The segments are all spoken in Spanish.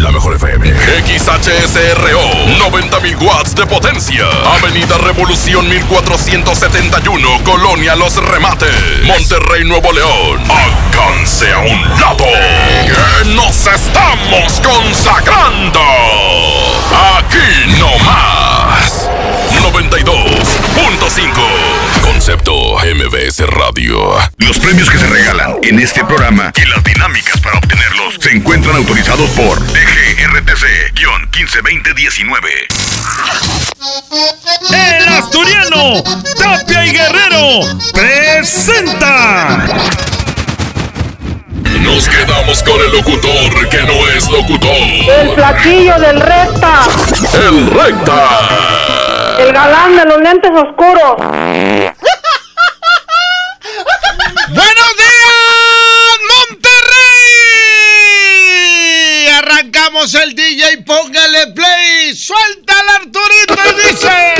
La mejor FM. XHSRO. 90.000 watts de potencia. Avenida Revolución 1471. Colonia Los Remates. Monterrey, Nuevo León. Alcance a un lado. Nos estamos consagrando. Aquí no más. 92.5. Concepto MBS Radio. Los premios que se regalan en este programa y las dinámicas para obtenerlos se encuentran autorizados por DGRTC-152019. El asturiano Tapia y Guerrero presenta. Nos quedamos con el locutor que no es locutor. El platillo del recta. El recta. El galán de los lentes oscuros. ¡Buenos días, Monterrey! Arrancamos el DJ, póngale play. Suelta al Arturito y dice.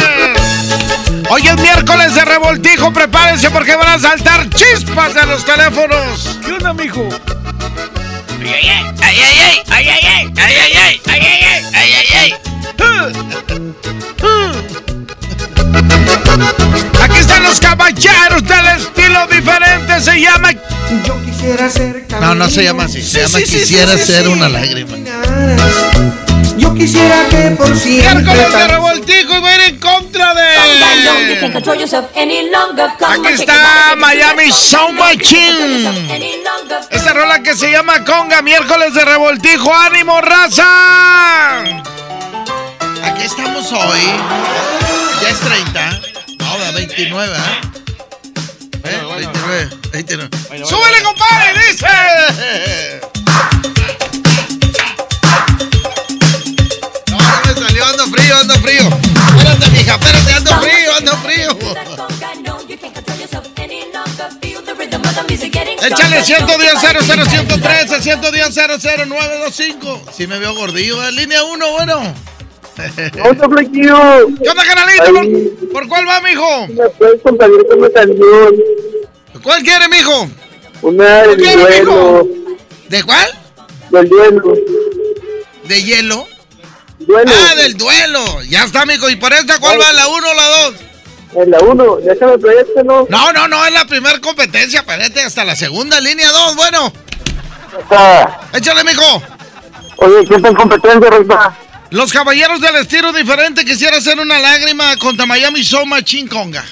Hoy es miércoles de revoltijo, prepárense porque van a saltar chispas de los teléfonos. ¿Qué onda, mijo? Ay, ay, ay, ay, ay, ay, ay, ay, ay, ay, ay, ay, ay, ay. Aquí están los caballeros del estilo diferente, se llama... Yo quisiera ser No, no se llama así. Se llama sí, Quisiera sí, ser sí. una lágrima. Yo quisiera que por siempre Miércoles de revoltijo y voy a ir en contra de... Aquí Aquí está Miami Sound Machine. Esta rola que se llama Conga, miércoles de revoltijo, ánimo, raza. Aquí estamos hoy. Ya es 30. No, da 29, ¿eh? ¿Eh? 29, 29. ¡Súbele, compadre! ¡Dice! No, me salió, ando frío, ando frío. Espérate, mija, espérate, ando frío, ando frío. Échale 110 00 113 110 00925. Si me veo gordillo, ¿eh? línea 1, bueno. Otro flequillo. ¿Qué onda, canalito? ¿Por, por cuál va, mijo? ¿Me puedes compartir con una canción? ¿Cuál quiere, mijo? Una del ¿Qué, duelo. ¿De cuál? Del duelo. ¿De hielo? Duelo. Ah, del duelo. Ya está, mijo. ¿Y por esta cuál va? ¿La 1 o la 2? En la 1. Déjame proyecto, ¿no? No, no, no, es la primera competencia. Espérate, hasta la segunda línea 2. Bueno, Está. échale, mijo. Oye, ¿quién está en competencia, Recta? Los caballeros del estilo diferente quisiera hacer una lágrima contra Miami Soma Chinconga.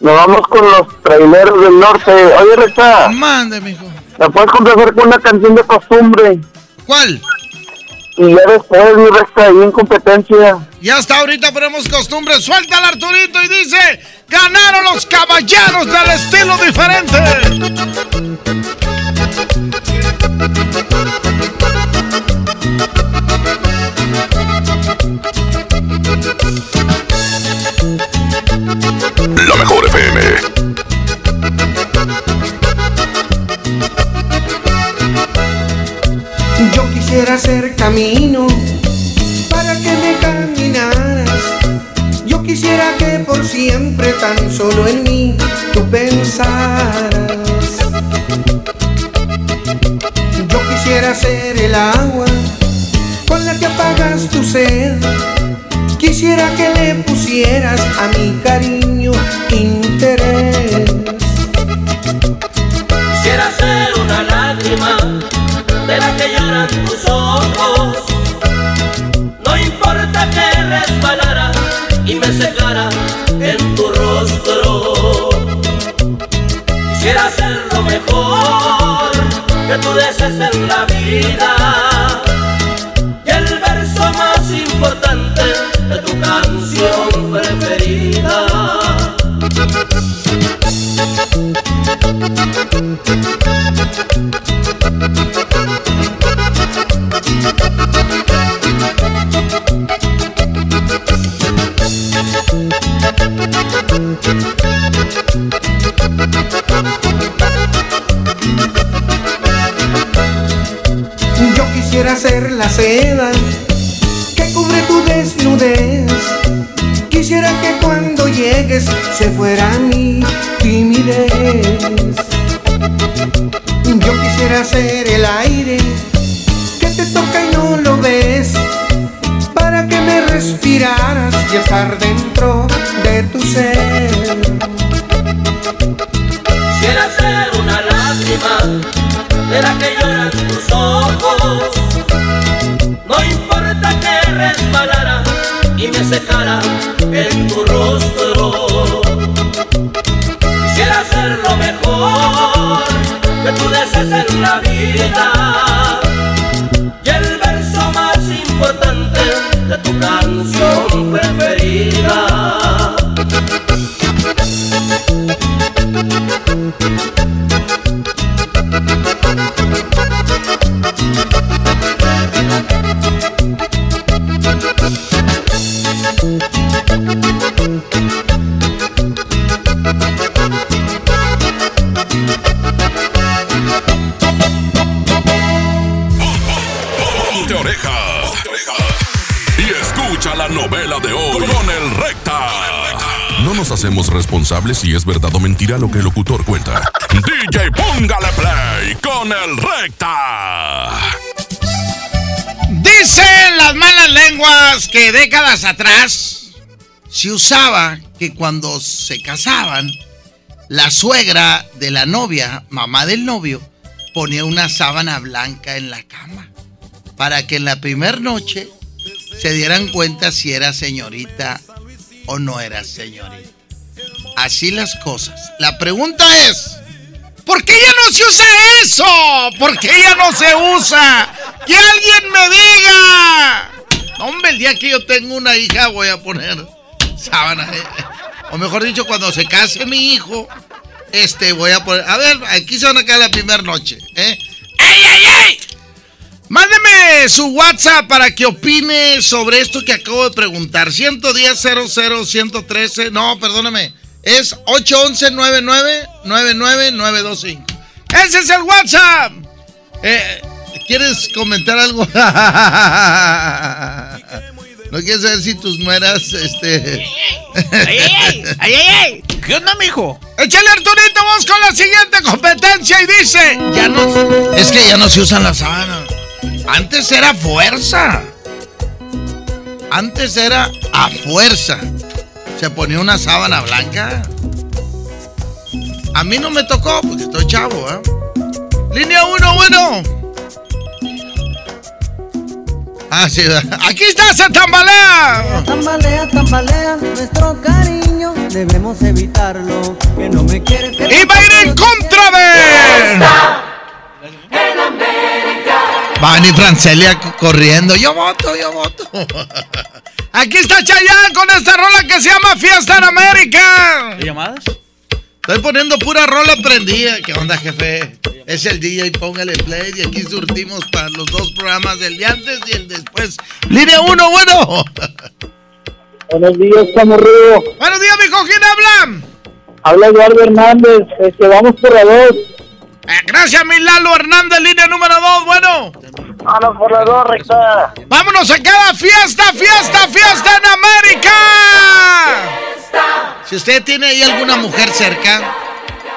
Nos vamos con los traileros del norte. Oye, Recta, Mande, mijo. ¿me puedes complacer con una canción de costumbre? ¿Cuál? Y ya después, mi Recta, ahí en competencia. Ya está, ahorita ponemos costumbre. Suelta al Arturito y dice: ¡Ganaron los caballeros del estilo diferente! La mejor FM. Yo quisiera ser camino para que me caminaras. Yo quisiera que por siempre tan solo en mí tú pensaras. Yo quisiera ser el agua con la que apagas tu sed. Quisiera que le pusieras a mi cariño interés. Quisiera ser una lágrima de la que lloran tus ojos. No importa que resbalara y me secara en tu rostro. Quisiera ser lo mejor que tú desees en la vida. Importante de tu canción lo que el locutor cuenta. DJ, póngale play con el recta. Dicen las malas lenguas que décadas atrás se usaba que cuando se casaban, la suegra de la novia, mamá del novio, ponía una sábana blanca en la cama para que en la primera noche se dieran cuenta si era señorita o no era señorita. Así las cosas. La pregunta es, ¿por qué ya no se usa eso? ¿Por qué ya no se usa? Que alguien me diga. Hombre, el día que yo tengo una hija voy a poner sábana. eh. O mejor dicho, cuando se case mi hijo, este voy a poner. A ver, aquí se van a quedar la primera noche. ¿eh? ¡Ey, ey, ey! Mándeme su WhatsApp para que opine sobre esto que acabo de preguntar. 110 00 113. No, perdóname. Es 811 99925 Ese es el WhatsApp. Eh, ¿Quieres comentar algo? ¿No quieres saber si tus nueras, este... ¡Ay, ay, ay! ¡Ay, ay, ay! ¿Qué onda, mijo? Échale Arturito, vamos con la siguiente competencia y dice, ya no, es que ya no se usan las sábanas. Antes era fuerza. Antes era a fuerza. Se ponía una sábana blanca. A mí no me tocó porque estoy chavo, ¿eh? Línea 1, bueno. Ah, sí, aquí está, se tambalea. Tambalea, tambalea nuestro cariño, debemos evitarlo. Que no me quieres que Y va a ir en contra de. Va a venir Francelia co- corriendo. Yo voto, yo voto. Aquí está Chayanne con esta rola que se llama Fiesta en América. ¿Y llamadas? Estoy poniendo pura rola prendida. ¿Qué onda, jefe? Es el día DJ, póngale play. Y aquí surtimos para los dos programas, el de antes y el después. Línea 1, bueno. Buenos días, Camorrillo. Buenos días, mijo. ¿Quién habla? Habla Eduardo Hernández. Este, vamos por la 2 gracias, mi Lalo Hernández, línea número 2. Bueno. Vamos por la dos, recta. Vámonos a cada fiesta, fiesta, fiesta en América. Si usted tiene ahí alguna mujer cerca,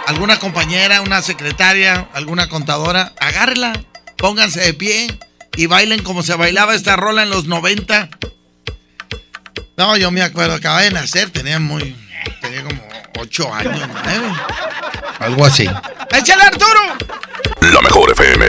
alguna compañera, una secretaria, alguna contadora, agárrela, pónganse de pie y bailen como se bailaba esta rola en los 90. No, yo me acuerdo, acababa de nacer, tenía muy, tenía como 8 años, 9, algo así. ¡Échale Arturo! La mejor FM.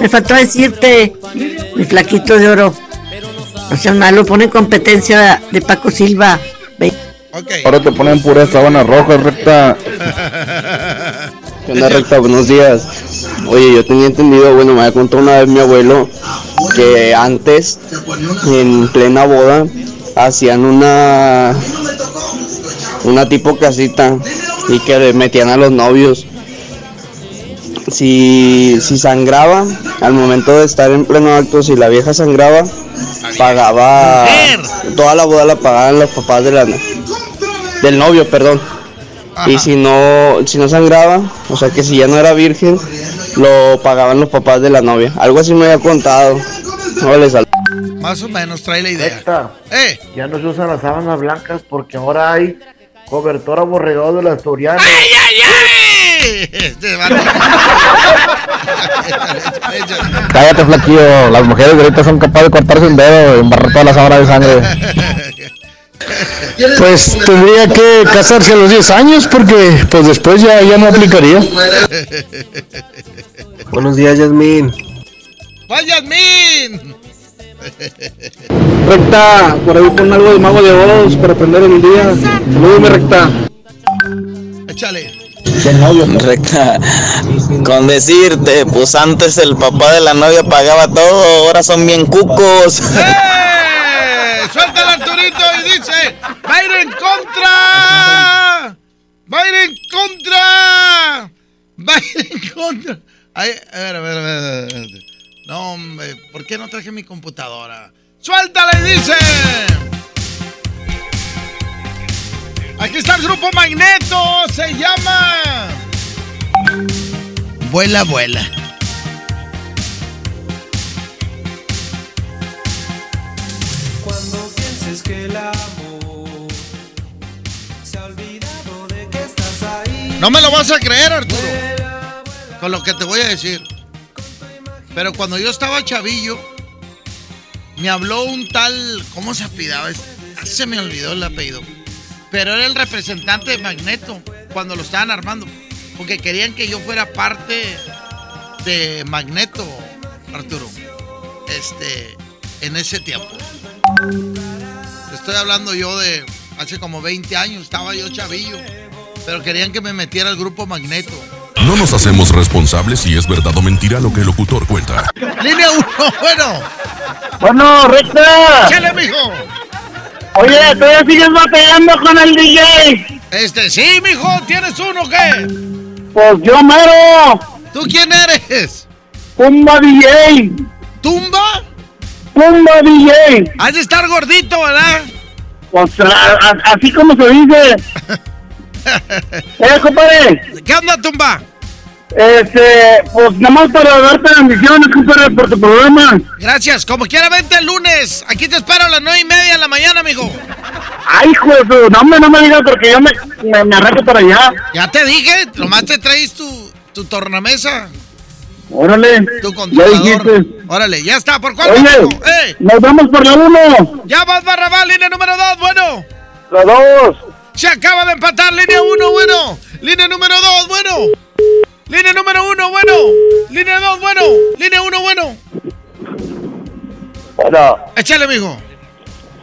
Me faltó decirte, mi flaquito de oro. O sea, malo, pone competencia de Paco Silva. Ahora te ponen pura sábana roja, recta. ¿Qué onda, recta? Buenos días. Oye, yo tenía entendido, bueno, me había contado una vez mi abuelo que antes, en plena boda, hacían una una tipo casita y que le metían a los novios si, si sangraba, al momento de estar en pleno acto, si la vieja sangraba, pagaba toda la boda la pagaban los papás de la del novio, perdón. Y si no, si no sangraba, o sea que si ya no era virgen, lo pagaban los papás de la novia. Algo así me había contado. Más o menos trae la idea. Eh. Ya no se usan las sábanas blancas porque ahora hay cobertor aborregado de las asturiano. ¡Ay, ay, ay! Cállate, flaquillo. Las mujeres ahorita son capaces de cortarse un dedo y embarrar toda la sábana de sangre. Pues tendría que casarse a los 10 años porque pues después ya, ya no aplicaría. Buenos días, Yasmin. ¡Vaya, Yasmin! Recta, por ahí pon algo de mago de voz para aprender el día. Saludame, recta. Échale. Recta, con decirte, pues antes el papá de la novia pagaba todo, ahora son bien cucos. ¡Eh! Suelta el Arturito y dice, va a ir en contra. Va a ir en contra. Va a ir en contra. Ay, a ver, a ver, a ver. No, hombre, ¿por qué no traje mi computadora? Suéltala y dice. Aquí está el grupo Magneto, se llama. Vuela, vuela. Cuando pienses que el amor se ha olvidado de que estás No me lo vas a creer, Arturo. Con lo que te voy a decir. Pero cuando yo estaba chavillo, me habló un tal. ¿Cómo se apidaba? Se me olvidó el apellido. Pero era el representante de Magneto cuando lo estaban armando. Porque querían que yo fuera parte de Magneto, Arturo. Este. En ese tiempo. Estoy hablando yo de hace como 20 años. Estaba yo chavillo. Pero querían que me metiera al grupo Magneto. No nos hacemos responsables si es verdad o mentira lo que el locutor cuenta. Línea 1, bueno. Bueno, recta. Chale, mijo. Oye, ¿todavía sigues batallando con el DJ? Este, sí, mijo. ¿Tienes uno o qué? Pues yo mero. ¿Tú quién eres? Tumba DJ. ¿Tumba? Tumba DJ. Has de estar gordito, ¿verdad? Pues así como se dice. eh, compadre. ¿Qué onda, Tumba? Este, pues nada más para darte bendiciones, compadre, por tu programa. Gracias. Como quiera, vente el lunes. Aquí te espero a las nueve y media de la mañana, amigo. Ay, hijo de su, no me, no me digas porque yo me, me, me arranco para allá. Ya te dije, nomás te traes tu, tu tornamesa. Órale. Tu Ya controlador. dijiste. Órale, ya está. ¿Por cuál? Oye? ¡Eh! nos vamos por la uno. Ya vas, Barrabás, línea número dos, bueno. La dos. Se acaba de empatar, línea uno, bueno. Línea número dos, bueno. Línea número uno, bueno. Línea dos, bueno. Línea uno, bueno. Bueno, Échale, mijo.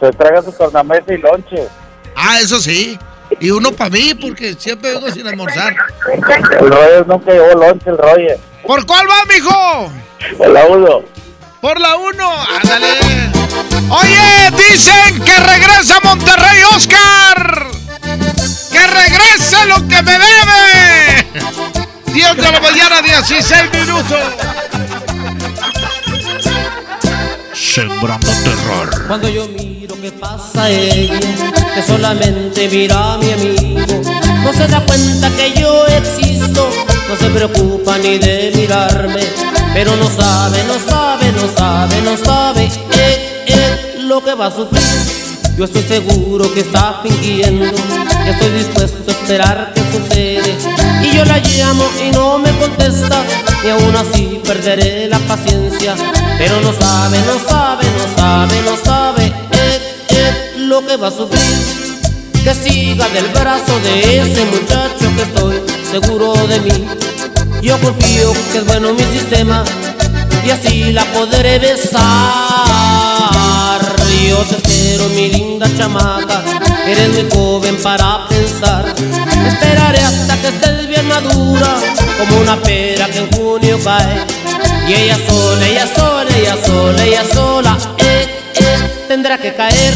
se traga su tornamesa y lonche. Ah, eso sí. Y uno para mí, porque siempre vengo sin almorzar. El Roger nunca llevó lonche, el Roger. ¿Por cuál va, mijo? Por la uno. Por la uno. Ándale. Oye, dicen que regresa Monterrey Oscar. Que regrese lo que me debe. 10 de la mañana, 16 minutos. Sembrando terror. Cuando yo miro que pasa ella, que solamente mira a mi amigo, no se da cuenta que yo existo, no se preocupa ni de mirarme, pero no sabe, no sabe, no sabe, no sabe, eh, eh, lo que va a sufrir. Yo estoy seguro que está fingiendo, que estoy dispuesto a esperar que sucede. Y yo la llamo y no me contesta, y aún así perderé la paciencia. Pero no sabe, no sabe, no sabe, no sabe, eh, eh, lo que va a sufrir. Que siga del brazo de ese muchacho que estoy seguro de mí. Yo confío que es bueno mi sistema y así la podré besar. Yo te espero, mi linda chamaca, eres muy joven para pensar. Esperaré hasta que estés bien madura, como una pera que en junio cae. Y ella sola, ella sola, ella sola, ella sola, eh, eh, tendrá que caer.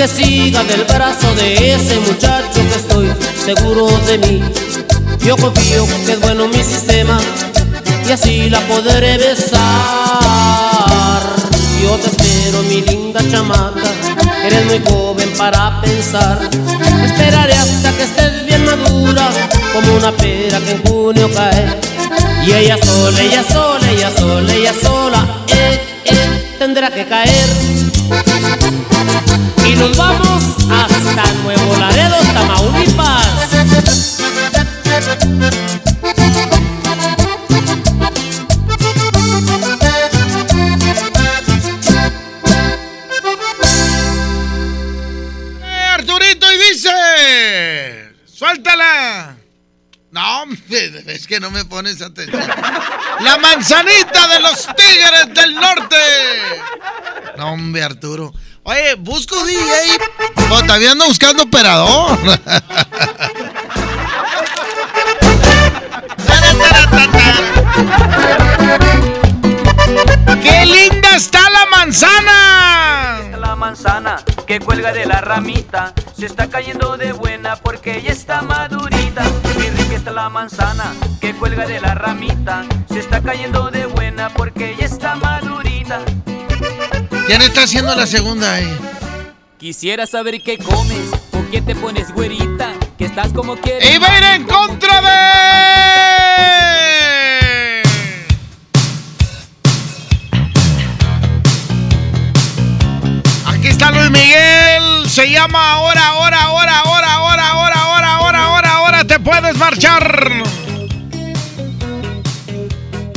Que siga del brazo de ese muchacho que estoy seguro de mí. Yo confío que es bueno mi sistema y así la podré besar. Yo te espero, mi linda chamaca, eres muy joven para pensar. Esperaré hasta que estés bien madura, como una pera que en junio cae. Y ella sola, ella sola, ella sola, ella sola, eh, eh, tendrá que caer. Nos vamos hasta Nuevo Laredo, Tamaulipas. Eh, Arturito, y dice. Suéltala. No, es que no me pones atención. La manzanita de los tigres del norte. No, hombre, Arturo. Oye, busco DJ. O todavía ando buscando operador. ¡Qué linda está la manzana! La manzana que cuelga de la ramita se está cayendo de buena porque ya está madurita. Qué rica está la manzana que cuelga de la ramita se está cayendo de buena porque ya está madurita. ¿Quién está haciendo la segunda ahí? Quisiera saber qué comes, por qué te pones güerita. que estás como quieres. Y va a ir en contra de. Aquí está Luis Miguel. Se llama ahora, ahora, ahora, ahora, ahora, ahora, ahora, ahora, ahora, ahora te puedes marchar.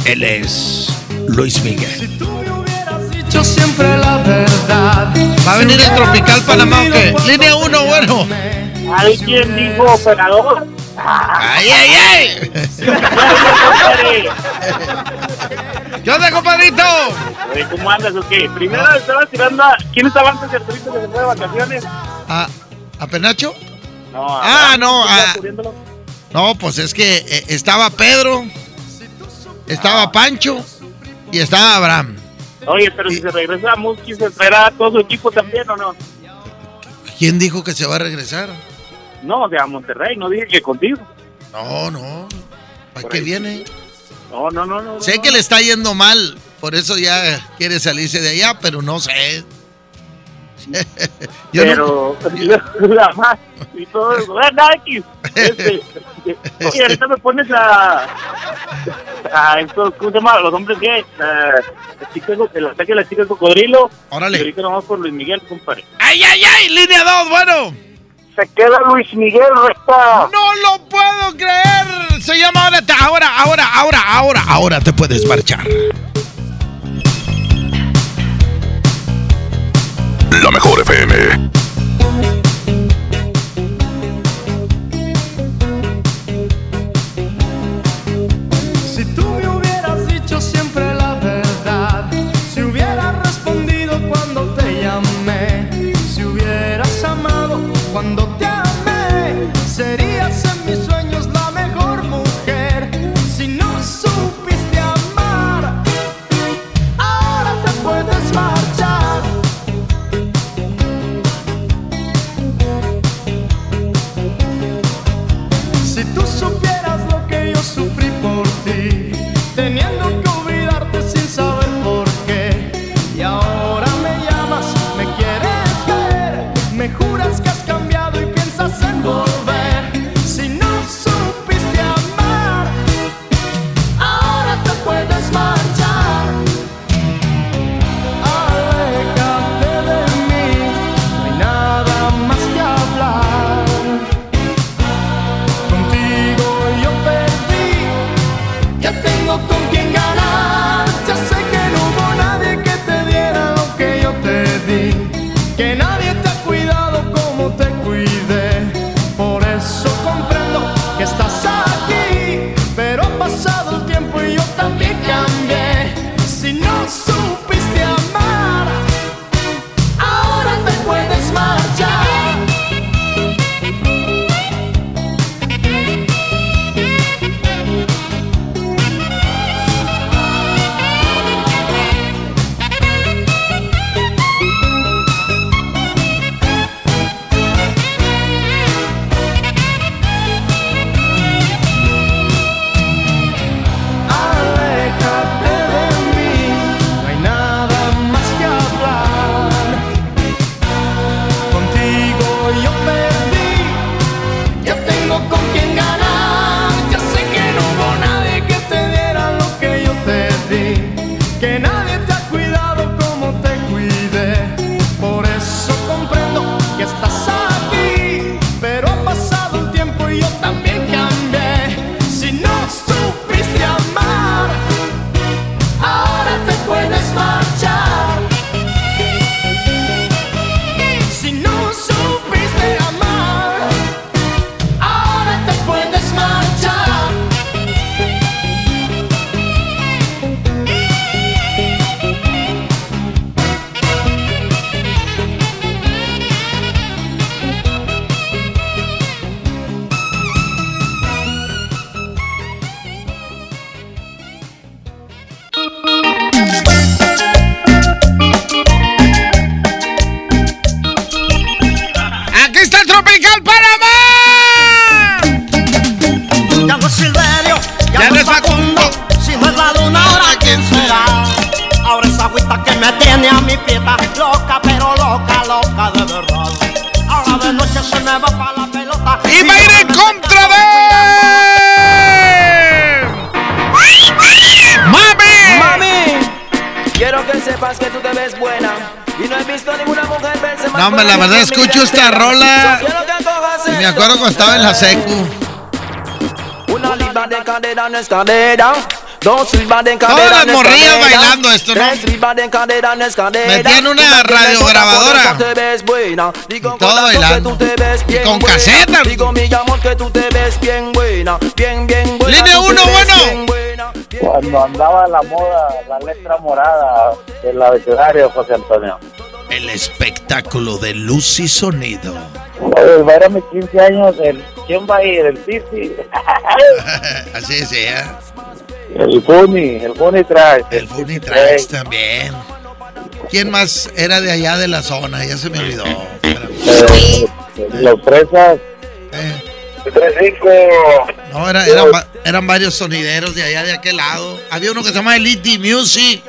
Él es Luis Miguel. Dicho siempre la verdad. ¿Va a venir el Tropical Panamá o qué? Línea 1, bueno. ¿Hay quien dijo operador? ¡Ay, ay, ay! ¿Qué onda, compadrito? ¿Cómo andas o qué? Primero estaba tirando a... ¿Quién estaba antes de Arturito que se fue de vacaciones? ¿A, ¿A Penacho? No, Ah, no, ¿Estaba ah. cubriéndolo? No, pues es que eh, estaba Pedro, estaba Pancho y estaba Abraham. Oye, pero si se regresa ¿se espera a todo su equipo también o no? ¿Quién dijo que se va a regresar? No, de a Monterrey, no dije que contigo. No, no. ¿Para qué viene? No, no, no, no. Sé no. que le está yendo mal, por eso ya quiere salirse de allá, pero no sé. Yo no- pero la más y todo X. Este, oye, ahorita me pones a a estos, ¿cómo se llama? Los hombres chica, el ataque de la chica cocodrilo. Órale. Y ahorita nomás por Luis Miguel, compadre. ¡Ay, ay, ay! Línea 2, bueno. Se queda Luis Miguel, recta. No lo puedo creer. Se llama ahora, te- ahora, ahora, ahora, ahora, ahora te puedes marchar. La mejor FM. Rola y me acuerdo cuando estaba en la secu. Una libra de cadera no es cadera. Dos libras de Todas las morrillas bailando esto, ¿no? Metían una radiograbadora. Y todo bailando. bien con buena. casetas. Digo, mi amor, que tú te ves bien buena. Bien, bien buena. Línea uno, bueno. Cuando andaba la moda, la letra morada del abecedario, José Antonio. El espectáculo de luz y sonido. Oye, era mis 15 años, el, ¿quién va a ir? El Titi, Así sí, ¿eh? el Funny, el Funny Trash. El Funny Tracks también. ¿Quién más era de allá de la zona? Ya se me olvidó. Eh, los fresas. Tres cinco. No, era- eran, va- eran varios sonideros de allá de aquel lado. Había uno que se llama Elite Music,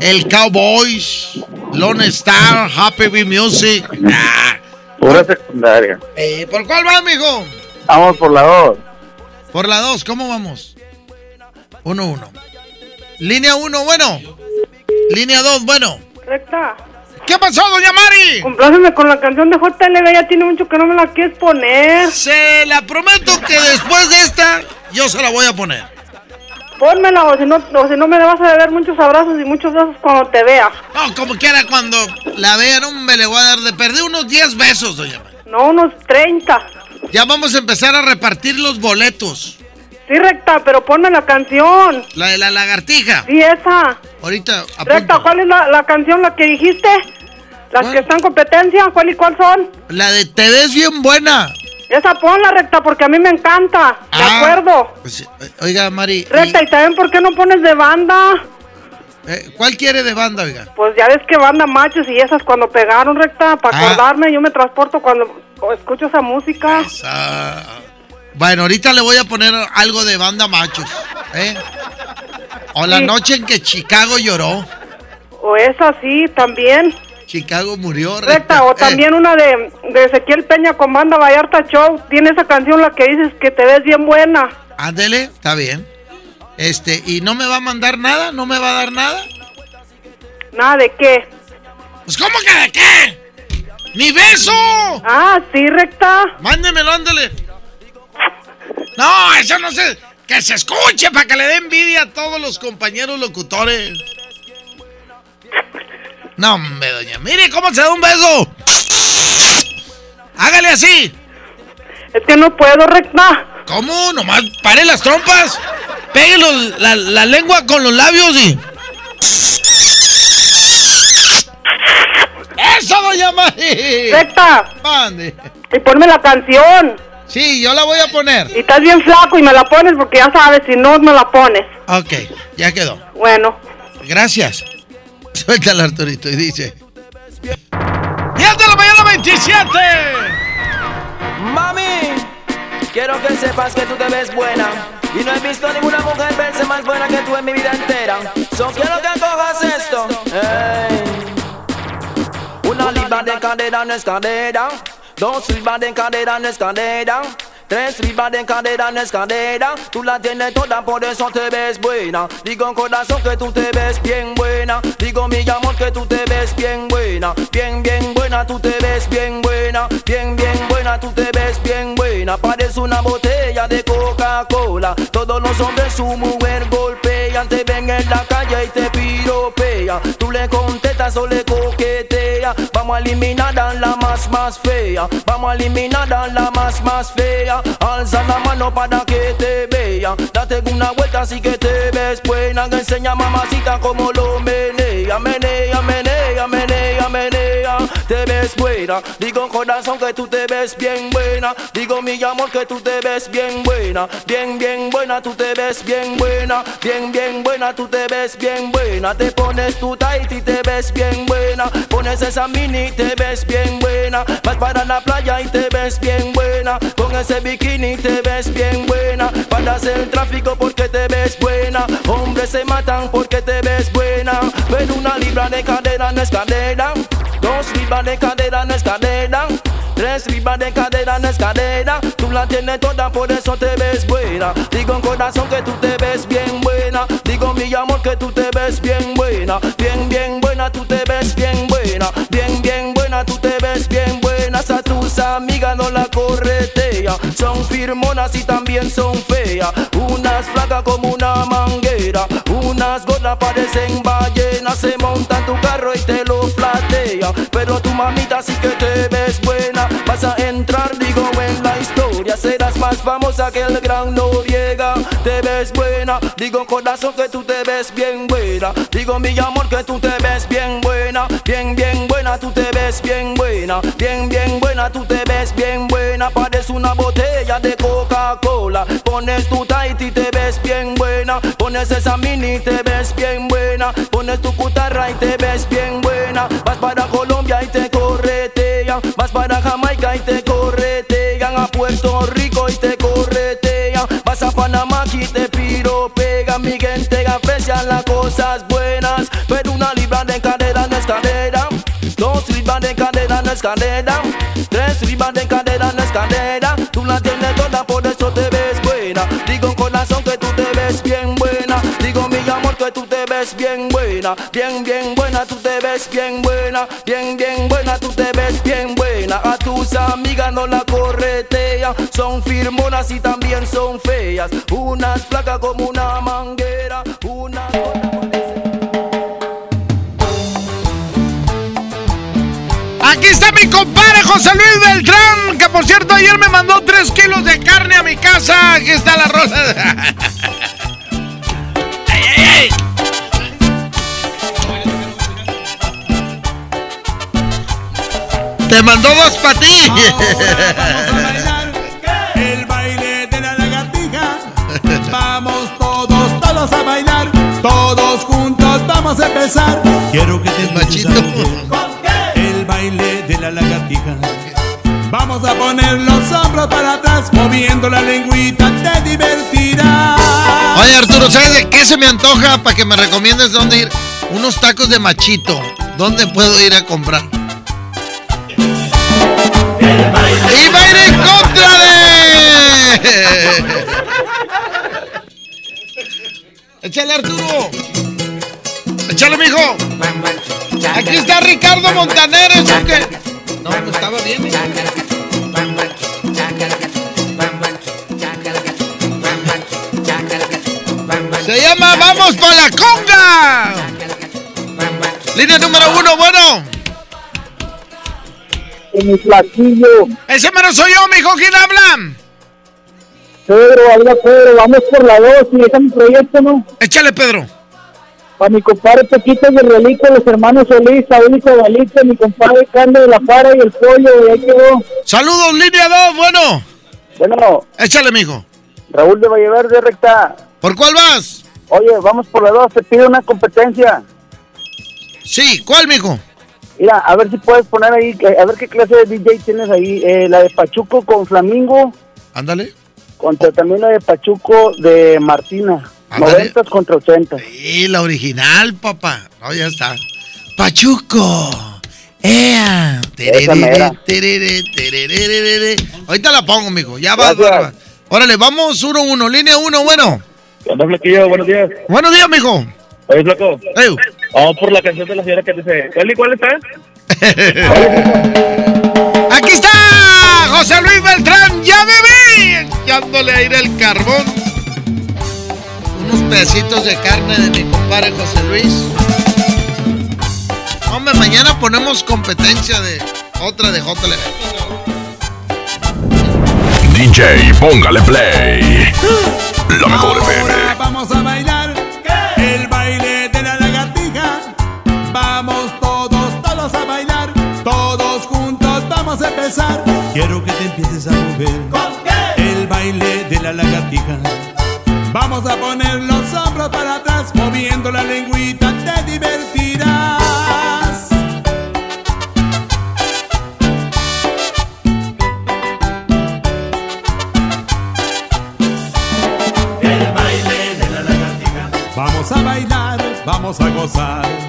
el Cowboys, Lone Star, Happy Bee Music. Ah, Pura secundaria. eh, ¿Por cuál va, amigo? Vamos por la dos. Por la 2, ¿cómo vamos? 1-1. Línea 1, bueno. Línea 2, bueno. Recta. ¿Qué pasó, doña Mari? Compláceme con la canción de JLB, ya tiene mucho que no me la quieres poner. Se la prometo que después de esta, yo se la voy a poner. Pónmela o si no, o si no me vas a beber muchos abrazos y muchos besos cuando te vea. No, como quiera, cuando la vean, hombre, le voy a dar de perder unos 10 besos, doña. No, unos 30. Ya vamos a empezar a repartir los boletos. Sí, recta, pero ponme la canción. La de la lagartija. Sí, esa. Ahorita, apunto. Recta, ¿cuál es la, la canción, la que dijiste? Las que están en competencia, ¿cuál y cuál son? La de Te ves bien buena. Esa ponla, recta, porque a mí me encanta. De Ah. acuerdo. Pues, eh, oiga, Mari, Recta, ¿y también por qué no pones de banda? y- eh, ¿cuál quiere de banda, oiga? Pues ya ves que banda machos y esas cuando pegaron, recta, para Ah. acordarme, yo me transporto cuando escucho esa música. Ah, bueno, ahorita le voy a poner algo de banda machos. ¿eh? O la Sí. noche en que Chicago lloró. O esa sí, también. Chicago murió. Recta, o Eh, también una de, de Ezequiel Peña con banda Vallarta Show. Tiene esa canción la que dices que te ves bien buena. Ándele, está bien. Este, ¿y no me va a mandar nada? ¿No me va a dar nada? Nada de qué. Pues, ¿cómo que de qué? ¡Mi beso! Ah, sí, recta. Mándemelo, ándale. No, eso no se. Que se escuche para que le dé envidia a todos los compañeros locutores. No, hombre, doña. Mire cómo se da un beso. Hágale así. Es que no puedo, recta. ¿Cómo? Nomás pare las trompas. Pegue los- la, la lengua con los labios y. ¡Eso, doña Mari! Recta. Mande. Y ponme la canción. Sí, yo la voy a poner. Y estás bien flaco y me la pones porque ya sabes, si no me la pones. Ok, ya quedó. Bueno. Gracias. Suéltala, Arturito, y dice. ¡10 de la mañana 27! Mami, quiero que sepas que tú te ves buena. Y no he visto ninguna mujer verse más buena que tú en mi vida entera. So quiero que cojas esto. Una libra de cadera no es cadera. Dos libras de cadera no es cadera. Tres libras de cadera no es cadera. Tú la tienes toda, por eso te ves buena. Digo corazón que tú te ves bien buena. Digo mi amor que tú te ves bien buena. Bien, bien buena, tú te ves bien buena. Bien, bien buena, tú te ves bien buena. Parece una botella de Coca-Cola. Todos los hombres su mujer golpean. Te ven en la calle y te piropean. Tú le contestas o le coqueteas. Vamos a eliminar a la más, más fea. Vamos a eliminar a la más, más fea. Alza la mano para que te vea. Date una vuelta así que te ves buena. Enseña mamacita como lo. Menea, menea, buena. Digo corazón que tú te ves bien buena. Digo mi amor que tú te ves bien buena. Bien, bien buena, tú te ves bien buena. Bien, bien buena, tú te ves bien buena. Te pones tu tight y te ves bien buena. Pones esa mini y te ves bien buena. Vas para la playa y te ves bien buena. Con ese bikini te ves bien buena. Para hacer tráfico porque te ves buena. Hombres se matan porque te ves buena. Pero una libra de cadera no es cadera. Dos libras de cadera no es. Tres ribas de cadera no es cadera. Tú la tienes toda, por eso te ves buena. Digo en corazón que tú te ves bien buena. Digo mi amor que tú te ves bien buena. Bien, bien buena, tú te ves bien buena. Bien, bien buena, tú te ves bien buena. A tus amigas no la corretea. Son firmonas y también son feas. Unas flacas como una manguera. Unas gordas parecen ballenas. Se monta en tu carro y te lo platea. Pero tu mamita sí que te ves buena. Vas a entrar, digo, en la historia. Serás más famosa que el gran Noriega. Te ves buena. Digo, corazón, que tú te ves bien buena. Digo, mi amor, que tú te ves bien buena. Bien, bien buena, tú te ves bien buena. Bien, bien buena, tú te ves bien buena. Parece una botella de Coca-Cola. Pones tu tight y te ves bien buena. Pones esa mini te ves bien buena. Pones tu cutarra y te ves bien buena. Vas para Colombia y te corretean. Vas para Jamaica y te corretean. A Puerto Rico y te corretean. Vas a Panamá y te piropean. Mi gente aprecia las cosas buenas. Pero una libra de cadera no es cadera. Dos libras de cadera no es cadera. Tres libras de cadera no es cadera. Tú la bien buena. Bien, bien buena, tú te ves bien buena. Bien, bien buena, tú te ves bien buena. A tus amigas no la corretea. Son firmonas y también son feas. Unas flacas como una manguera. Unas Aquí está mi compadre José Luis Beltrán, que por cierto ayer me mandó 3 kilos de carne a mi casa. Aquí está la rosa. Te mandó dos para ti. El baile de la lagartija. Vamos todos, todos a bailar. Todos juntos vamos a empezar. Quiero que te machito. El baile de la lagartija. Vamos a poner los hombros para atrás, moviendo la lengüita, te divertirás. Oye Arturo, ¿sabes de qué se me antoja para que me recomiendes dónde ir? Unos tacos de machito. ¿Dónde puedo ir a comprar? Y va a ir en contra de. Échale Arturo. Échale, mijo. Aquí está Ricardo Montaner, ¿eso qué? No, no estaba bien. Se llama Vamos para la conga. Línea número uno, bueno. Mi flaquillo. Ese mero soy yo, mijo. ¿Quién habla? Pedro, habla Pedro, vamos por la dos y deja mi proyecto, ¿no? Échale, Pedro. Para mi compadre Pequito de Relico, los hermanos Solís, Saúl y Cabalito, mi compadre Carlos de la Para y el Pollo, y ahí quedó. Saludos, línea 2, bueno. Bueno. Échale, mijo. Raúl de Valleverde, recta. ¿Por cuál vas? Oye, vamos por la dos, te pido una competencia. Sí, ¿cuál, mijo? Mira, a ver si puedes poner ahí, que- a ver qué clase de DJ tienes ahí. Eh, la de Pachuco con Flamingo, Ándale. contra también la de Pachuco de Martina. Ándale. 90 contra 80. Sí, la original, papá. No, ya está. Pachuco. ¡Ea! Tererere, mera. tererere, tererere. Ahorita la pongo, mijo. Ya va, Gracias. barba. Órale, vamos uno uno. Línea uno, bueno. ¿Qué onda? Buenos días. Buenos días, mijo. Oye, Flaco. Ey. Vamos por la canción de la señora que dice, ¿cuál y cuál está? Aquí está José Luis Beltrán. Ya bebí. Echándole aire el carbón. Unos pedacitos de carne de mi compadre José Luis. Hombre, mañana ponemos competencia de otra de JLB. DJ, póngale play. La mejor FM. Vamos a bailar empezar. Quiero que te empieces a mover. El baile de la lagartija. Vamos a poner los hombros para atrás, moviendo la lengüita, te divertirás. El baile de la lagartija. Vamos a bailar, vamos a gozar.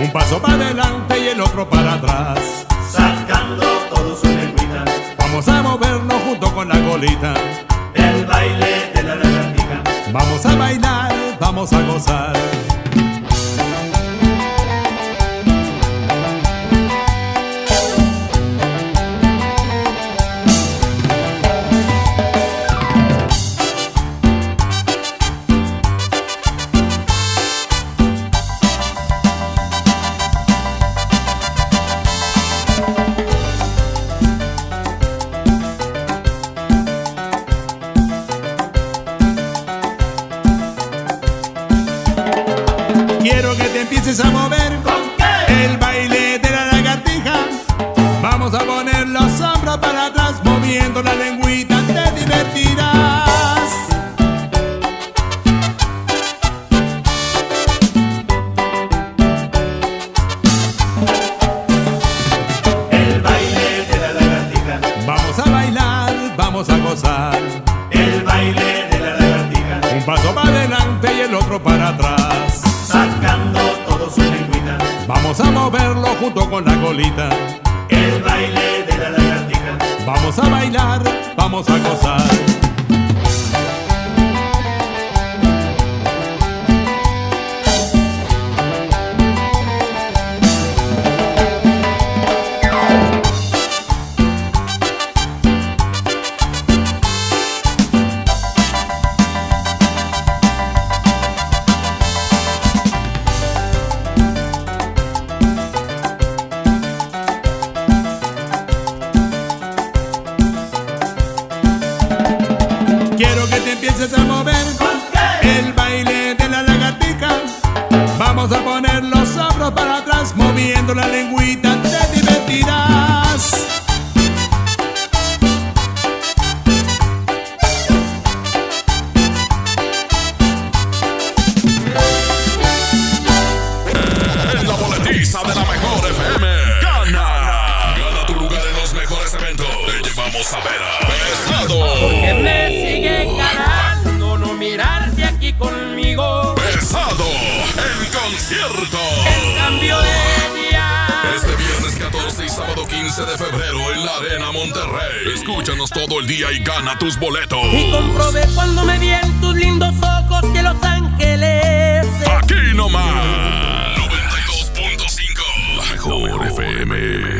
Un paso para adelante y el otro para atrás. Sacando todo su lengüita. Vamos a movernos junto con la colita. El baile de la lagartija. Vamos a bailar, vamos a gozar. Empieces a mover. ¿Con qué? El baile de la lagartija. Vamos a poner los hombros para atrás, moviendo la lengüita, te divertirás. El baile de la lagartija. Vamos a bailar, vamos a gozar. El baile de la lagartija. Un paso para adelante y el otro para atrás. Vamos a moverlo junto con la colita. El baile de la lagartija. Vamos a bailar, vamos a gozar. Empieces a mover. El baile de la lagartija. Vamos a poner los hombros para atrás, moviendo la lengüita, te divertirás. Escúchanos todo el día y gana tus boletos. Y comprobé cuando me vi en tus lindos ojos que Los Ángeles. Aquí nomás. 92.5. La mejor FM.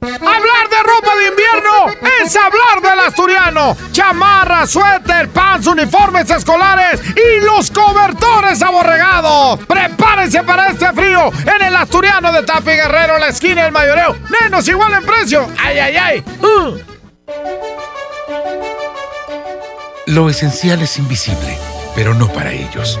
Hablar de ropa de invierno es hablar del asturiano. Chamarra, suéter, pants, uniformes escolares y los cobertores aborregados. Prepárense para este frío en el asturiano de Tapi Guerrero, la esquina del mayoreo. Menos igual en precio. Ay, ay, ay. Uh. Lo esencial es invisible, pero no para ellos.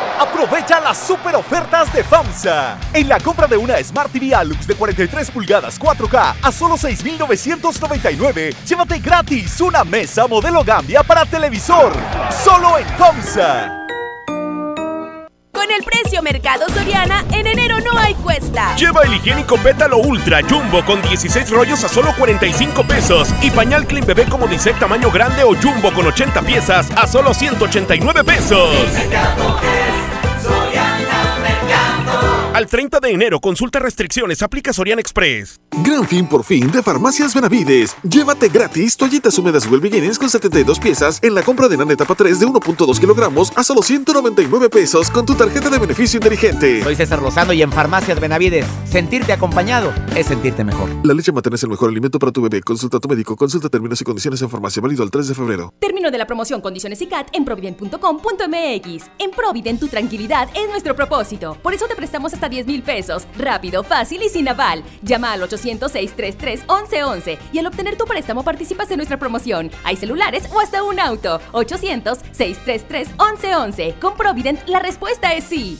Aprovecha las super ofertas de FAMSA. En la compra de una Smart TV Alux de 43 pulgadas 4K a solo 6,999, llévate gratis una mesa modelo Gambia para televisor. Solo en FAMSA. Con el precio Mercado Soriana, en enero no hay cuesta. Lleva el higiénico Pétalo Ultra Jumbo con 16 rollos a solo 45 pesos y pañal Clean Bebé como dice tamaño grande o Jumbo con 80 piezas a solo 189 pesos. So yeah. Al 30 de enero, consulta restricciones, aplica Sorian Express. Gran fin por fin de Farmacias Benavides. Llévate gratis toallitas húmedas Well Beginnings con 72 piezas en la compra de Nana etapa 3 de 1.2 kilogramos a solo 199 pesos con tu tarjeta de beneficio inteligente. Soy César Lozano y en Farmacias Benavides, sentirte acompañado es sentirte mejor. La leche materna es el mejor alimento para tu bebé. Consulta a tu médico. Consulta términos y condiciones en farmacia. Válido al 3 de febrero. Término de la promoción, condiciones y CAT en provident.com.mx. En Provident, tu tranquilidad es nuestro propósito. Por eso te prestamos hasta 10 mil pesos. Rápido, fácil y sin aval. Llama al 800-633-1111 y al obtener tu préstamo participas en nuestra promoción. Hay celulares o hasta un auto. 800-633-1111. Con Provident, la respuesta es sí.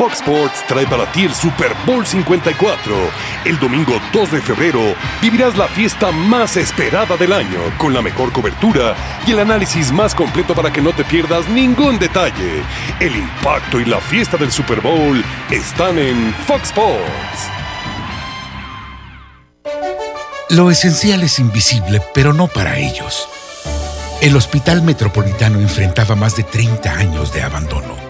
Fox Sports trae para ti el Super Bowl 54. El domingo 2 de febrero vivirás la fiesta más esperada del año, con la mejor cobertura y el análisis más completo para que no te pierdas ningún detalle. El impacto y la fiesta del Super Bowl están en Fox Sports. Lo esencial es invisible, pero no para ellos. El Hospital Metropolitano enfrentaba más de 30 años de abandono.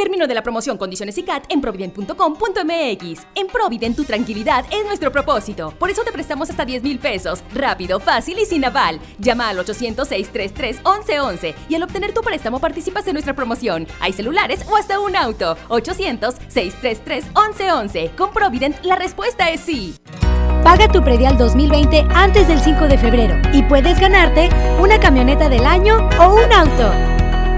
Término de la promoción, condiciones y CAT en provident.com.mx. En Provident, tu tranquilidad es nuestro propósito. Por eso te prestamos hasta 10 mil pesos. Rápido, fácil y sin aval. Llama al 800-633-1111 y al obtener tu préstamo participas en nuestra promoción. Hay celulares o hasta un auto. 800-633-1111. Con Provident, la respuesta es sí. Paga tu predial 2020 antes del 5 de febrero y puedes ganarte una camioneta del año o un auto.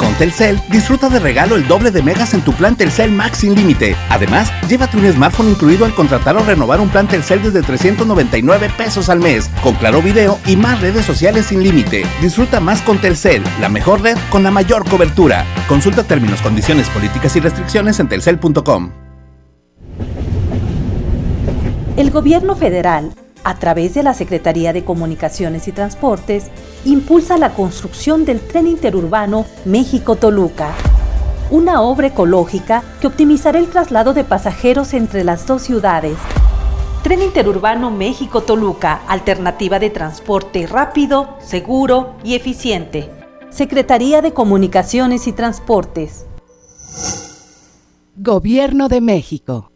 Con Telcel, disfruta de regalo el doble de megas en tu plan Telcel Max sin límite. Además, llévate un smartphone incluido al contratar o renovar un plan Telcel desde 399 pesos al mes, con claro video y más redes sociales sin límite. Disfruta más con Telcel, la mejor red con la mayor cobertura. Consulta términos, condiciones, políticas y restricciones en telcel.com. El gobierno federal, a través de la Secretaría de Comunicaciones y Transportes, impulsa la construcción del tren interurbano México-Toluca, una obra ecológica que optimizará el traslado de pasajeros entre las dos ciudades. Tren interurbano México-Toluca, alternativa de transporte rápido, seguro y eficiente. Secretaría de Comunicaciones y Transportes. Gobierno de México.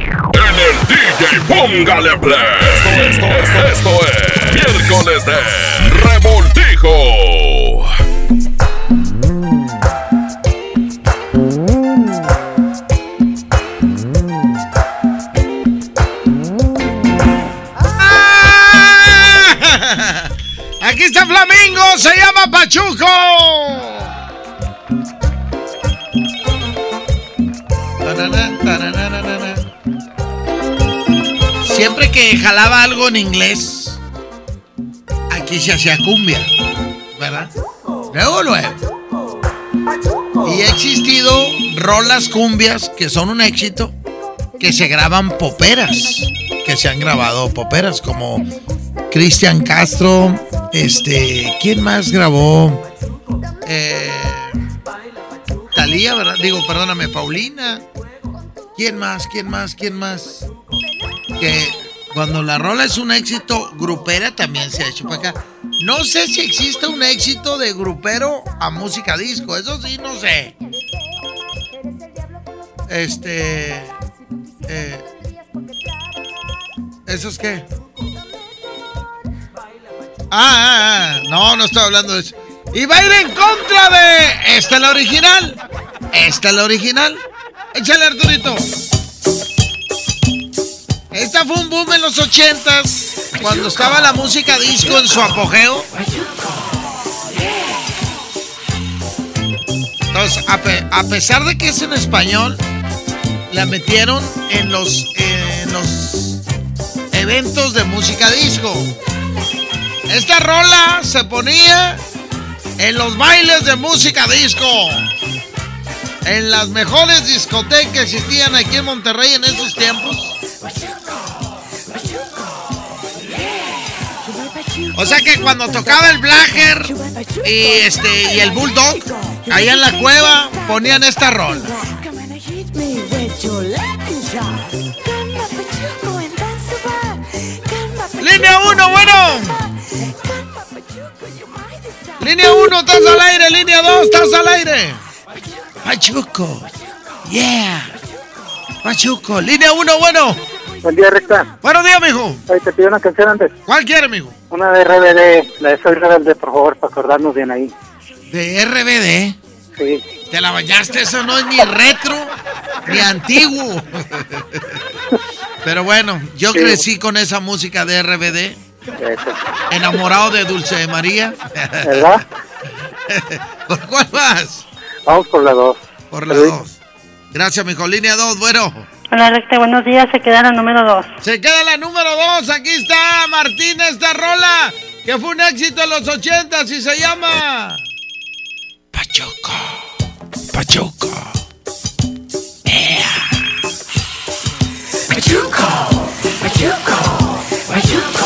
En el DJ Póngale Play. Esto, esto, esto, es miércoles de Revoltijo. Aquí está Flamingo, se llama Pachuco. Siempre que jalaba algo en inglés, aquí se hacía cumbia, ¿verdad? Luego, luego. Y ha existido rolas cumbias que son un éxito, que se graban poperas, que se han grabado poperas, como Cristian Castro, este, ¿quién más grabó? Eh, Talía, ¿verdad? Digo, perdóname, Paulina. ¿Quién más? ¿Quién más? ¿Quién más? Que cuando la rola es un éxito grupera también se ha hecho para acá. No sé si existe un éxito de grupero a música disco, eso sí, no sé. Este. Eh, ¿Eso es qué? Ah, ah, ah, no, no estoy hablando de eso. Y va a ir en contra de. Esta es la original. Esta es la original. Échale, Arturito. Esta fue un boom en los ochentas, cuando estaba la música disco en su apogeo. Entonces, a, pesar de que es en español, la metieron en los, en los eventos de música disco. Esta rola se ponía en los bailes de música disco. En las mejores discotecas que existían aquí en Monterrey en esos tiempos. O sea que cuando tocaba el Blacker y este y el Bulldog, allá en la cueva ponían esta rola. Línea 1, bueno. Línea 1, estás al aire. Línea 2, estás al aire. Pachuco. Yeah. Pachuco. Línea 1, bueno. Buen día, Recta. Buenos días, mijo. Ahí te pido una canción antes. ¿Cuál quiere, mijo? Una de RBD, la de Soy Rebelde, por favor, para acordarnos bien ahí. ¿De RBD? Sí. ¿Te la bañaste? Eso no es ni retro ni antiguo. Pero bueno, yo crecí con esa música de RBD. Enamorado de Dulce de María. ¿Verdad? ¿Por cuál vas? Vamos por la 2. Por la 2. Gracias, mijo. Línea 2, bueno. Hola, Recta, buenos días. Se queda la número 2. Se queda la número 2. Aquí está Martín, esta rola que fue un éxito en los 80 y se llama. Pachuco. Pachuco. Pachuco. Pachuco. Pachuco. Pachuco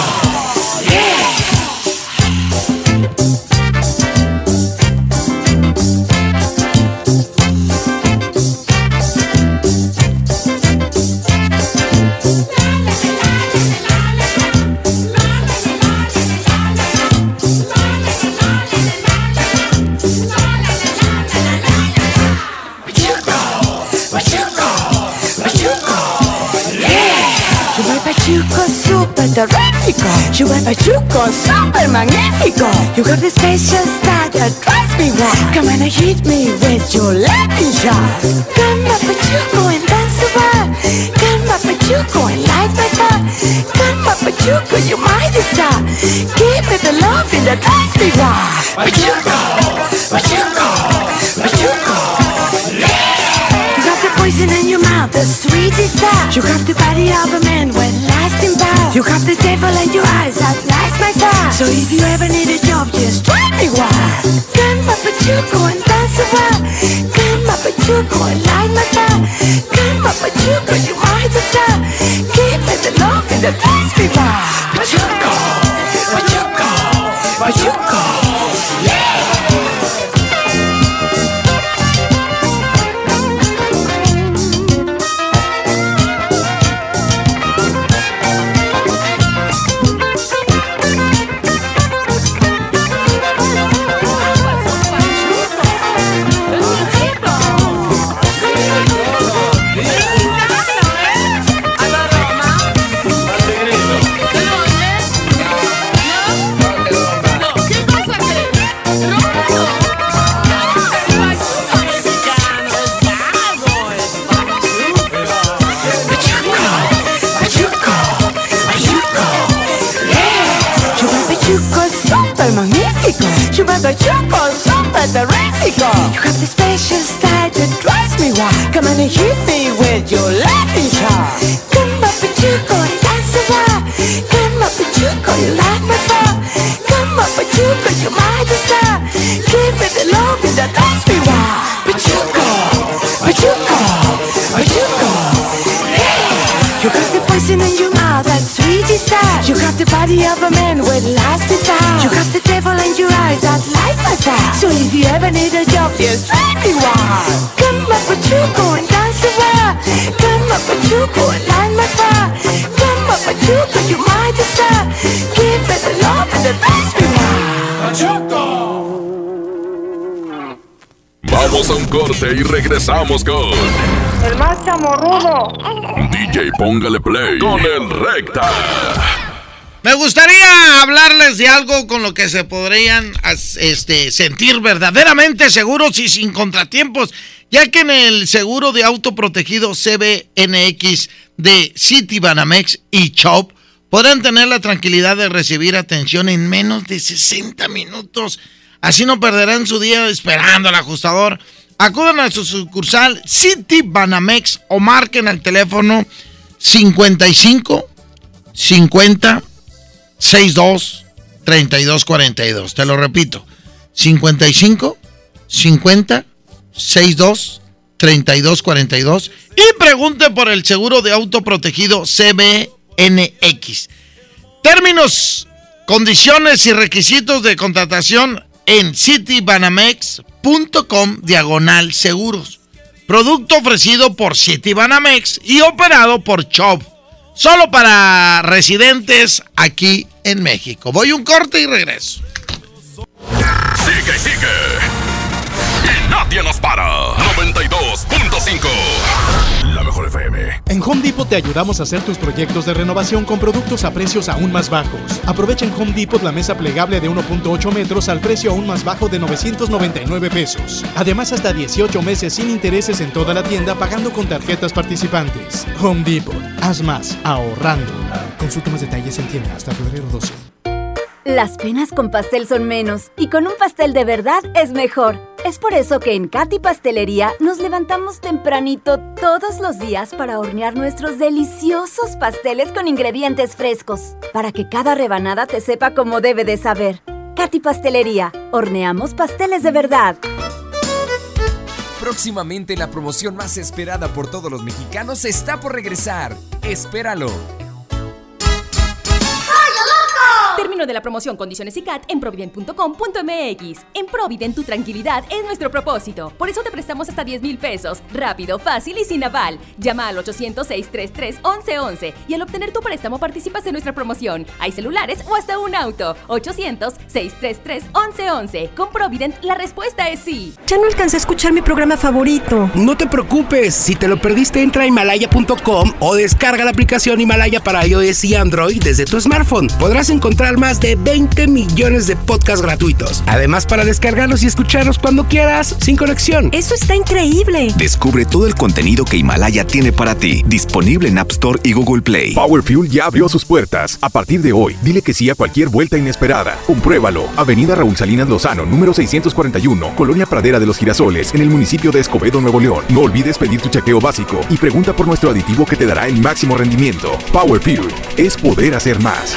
terrífico. You have Pachuco super magnífico. You have the special style that drives me wild. Come and hit me with your Latin shot. Come on Pachuco and dance the bar. Come on Pachuco and light my fire. Come on Pachuco, you're my star. Give me the love in the drives me wild. Pachuco, Pachuco, Pachuco. In your mouth, the sweet desire. You got the body of a man with lasting power. You got the devil in your eyes that lights my fire. So if you ever need a job, just drive me wild. Come up at you, go and dance a while. Come up at you, go and light my fire. Come up at you, go, you might as well. Give me the love and the dance me wild. Pachuco, Pachuco, Pachuco, yeah. Super terrífico. You have the special style that drives me wild. Come on and hit me with your Latin shot. Come up and choco and dance a while. Come up and choco, you like my fire. Come up and choco, you my desire. Give me the love that drives me wild. Pachuco, Pachuco, Pachuco. You go, but you go yeah. You got the poison in your You got the body of a man with lasting power. You got the devil in your eyes, that light my fire. So if you ever need a job, me wild. Come up with you, go and dance a while. Come up a chuco and light my fire. Come up a chuco, you my desire. Give me the love and the best me Vamos a un corte y regresamos con El más chamorrudo. DJ Póngale Play con el Recta. Me gustaría hablarles de algo con lo que se podrían este, sentir verdaderamente seguros y sin contratiempos, ya que en el seguro de auto protegido CBNX de City Banamex y Chop podrán tener la tranquilidad de recibir atención en menos de 60 minutos. Así no perderán su día esperando al ajustador. Acudan a su sucursal City Banamex o marquen al teléfono 55 50 62 32 42. Te lo repito. 55 50 62 32 42 y pregunte por el seguro de auto protegido CBNX. Términos, condiciones y requisitos de contratación en citybanamex.com diagonal seguros. Producto ofrecido por Citybanamex y operado por Chop. Solo para residentes aquí en México. Voy un corte y regreso. Sigue, sigue. Y nadie nos para. 92.5. La mejor FM. En Home Depot te ayudamos a hacer tus proyectos de renovación con productos a precios aún más bajos. Aprovecha en Home Depot la mesa plegable de 1.8 metros al precio aún más bajo de 999 pesos. Además, hasta 18 meses sin intereses en toda la tienda pagando con tarjetas participantes. Home Depot. Haz más ahorrando. Consulta más detalles en tienda hasta febrero 12. Las penas con pastel son menos y con un pastel de verdad es mejor. Es por eso que en Katy Pastelería nos levantamos tempranito todos los días para hornear nuestros deliciosos pasteles con ingredientes frescos, para que cada rebanada te sepa como debe de saber. Katy Pastelería, horneamos pasteles de verdad. Próximamente la promoción más esperada por todos los mexicanos está por regresar. Espéralo. Término de la promoción, condiciones y CAT en provident.com.mx. En Provident tu tranquilidad es nuestro propósito. Por eso te prestamos hasta 10 mil pesos. Rápido, fácil y sin aval. Llama al 800-633-1111 y al obtener tu préstamo participas en nuestra promoción. Hay celulares o hasta un auto. 800-633-1111. Con Provident la respuesta es sí. Ya no alcancé a escuchar mi programa favorito. No te preocupes, si te lo perdiste entra a himalaya.com o descarga la aplicación Himalaya para iOS y Android desde tu smartphone. Podrás encontrar más de 20 millones de podcasts gratuitos. Además para descargarlos y escucharlos cuando quieras, sin conexión. Eso está increíble. Descubre todo el contenido que Himalaya tiene para ti, disponible en App Store y Google Play. Power Fuel ya abrió sus puertas. A partir de hoy, dile que sí a cualquier vuelta inesperada. Compruébalo. Avenida Raúl Salinas Lozano, número 641, Colonia Pradera de los Girasoles, en el municipio de Escobedo, Nuevo León. No olvides pedir tu chequeo básico y pregunta por nuestro aditivo que te dará el máximo rendimiento. Power Fuel es poder hacer más.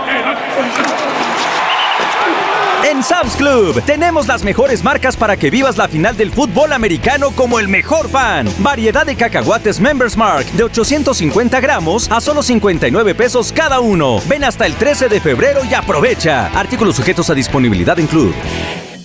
En Sam's Club tenemos las mejores marcas para que vivas la final del fútbol americano como el mejor fan. Variedad de cacahuates Members Mark de 850 gramos a solo 59 pesos cada uno. Ven hasta el 13 de febrero y aprovecha. Artículos sujetos a disponibilidad en Club.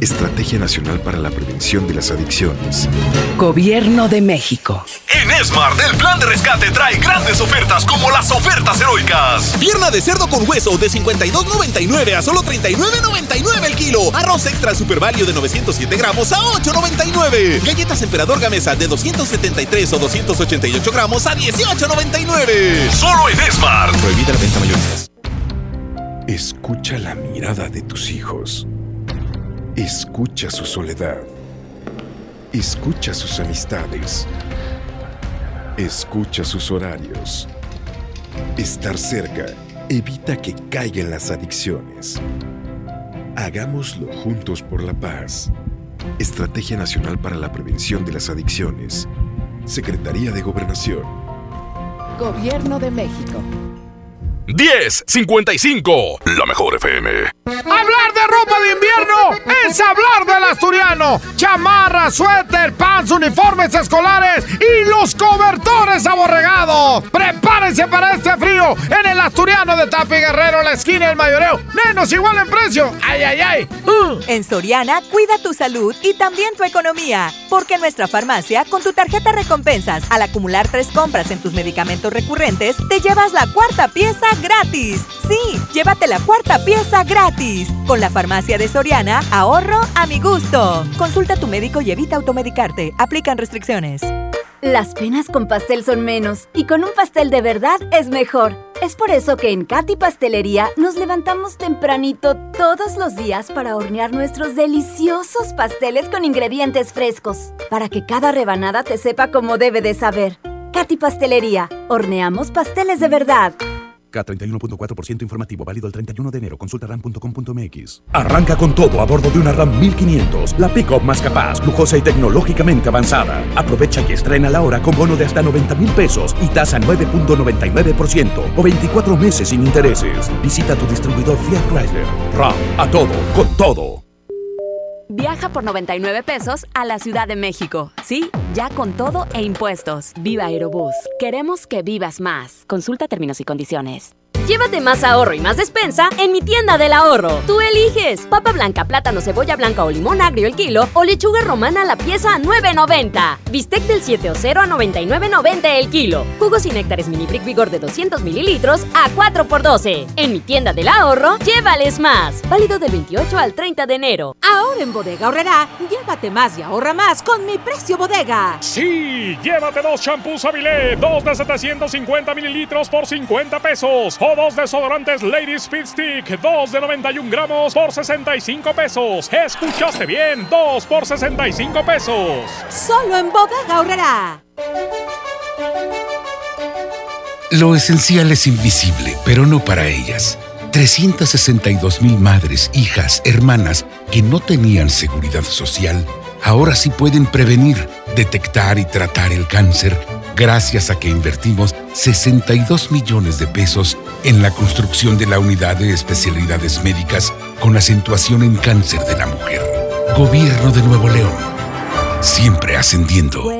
Estrategia Nacional para la Prevención de las Adicciones. Gobierno de México. En Smart, el plan de rescate trae grandes ofertas como las ofertas heroicas. Pierna de cerdo con hueso de 52.99 a solo 39.99 el kilo. Arroz extra super value de 907 gramos a 8.99. Galletas Emperador Gamesa de 273 o 288 gramos a 18.99. Solo en Smart. Prohibida la venta mayoristas. Escucha la mirada de tus hijos. Escucha su soledad. Escucha sus amistades. Escucha sus horarios. Estar cerca evita que caigan las adicciones. Hagámoslo juntos por la paz. Estrategia Nacional para la Prevención de las Adicciones. Secretaría de Gobernación. Gobierno de México. 1055, la mejor FM. Hablar de ropa de invierno es hablar del asturiano. Chamarra, suéter, pants, uniformes escolares y los cobertores aborregados. Prepárense para este frío en el asturiano de Tapi Guerrero, la esquina del mayoreo. Menos igual en precio. Ay, ay, ay. En Soriana, cuida tu salud y también tu economía. Porque en nuestra farmacia, con tu tarjeta recompensas, al acumular tres compras en tus medicamentos recurrentes, te llevas la cuarta pieza gratis. Sí, llévate la cuarta pieza gratis. Con la farmacia de Soriana, ahorro a mi gusto. Consulta a tu médico y evita automedicarte. Aplican restricciones. Las penas con pastel son menos y con un pastel de verdad es mejor. Es por eso que en Katy Pastelería nos levantamos tempranito todos los días para hornear nuestros deliciosos pasteles con ingredientes frescos, para que cada rebanada te sepa como debe de saber. Katy Pastelería, horneamos pasteles de verdad. K31.4% informativo, válido el 31 de enero. Consulta ram.com.mx. Arranca con todo a bordo de una RAM 1500, la pick-up más capaz, lujosa y tecnológicamente avanzada. Aprovecha y estrena la hora con bono de hasta 90 mil pesos y tasa 9.99% o 24 meses sin intereses. Visita tu distribuidor Fiat Chrysler. RAM, a todo, con todo. Viaja por 99 pesos a la Ciudad de México. Sí, ya con todo e impuestos. Viva Aerobús. Queremos que vivas más. Consulta términos y condiciones. Llévate más ahorro y más despensa en mi tienda del ahorro. Tú eliges papa blanca, plátano, cebolla blanca o limón agrio el kilo o lechuga romana la pieza a 9.90. Bistec del 7 o 0 a 99.90 el kilo. Jugos y néctares mini brick vigor de 200 mililitros a 4 por 12. En mi tienda del ahorro, llévales más. Válido del 28 al 30 de enero. Ahora en Bodega Horrera, llévate más y ahorra más con mi precio bodega. Sí, llévate dos shampoos Avilé, dos de 750 mililitros por 50 pesos. O dos desodorantes Lady Speed Stick, dos de 91 gramos por 65 pesos. ¿Escuchaste bien? Dos por 65 pesos. Solo en Bodega Horrera. Lo esencial es invisible, pero no para ellas. 362 mil madres, hijas, hermanas que no tenían seguridad social, ahora sí pueden prevenir, detectar y tratar el cáncer gracias a que invertimos 62 millones de pesos en la construcción de la unidad de especialidades médicas con acentuación en cáncer de la mujer. Gobierno de Nuevo León. Siempre ascendiendo.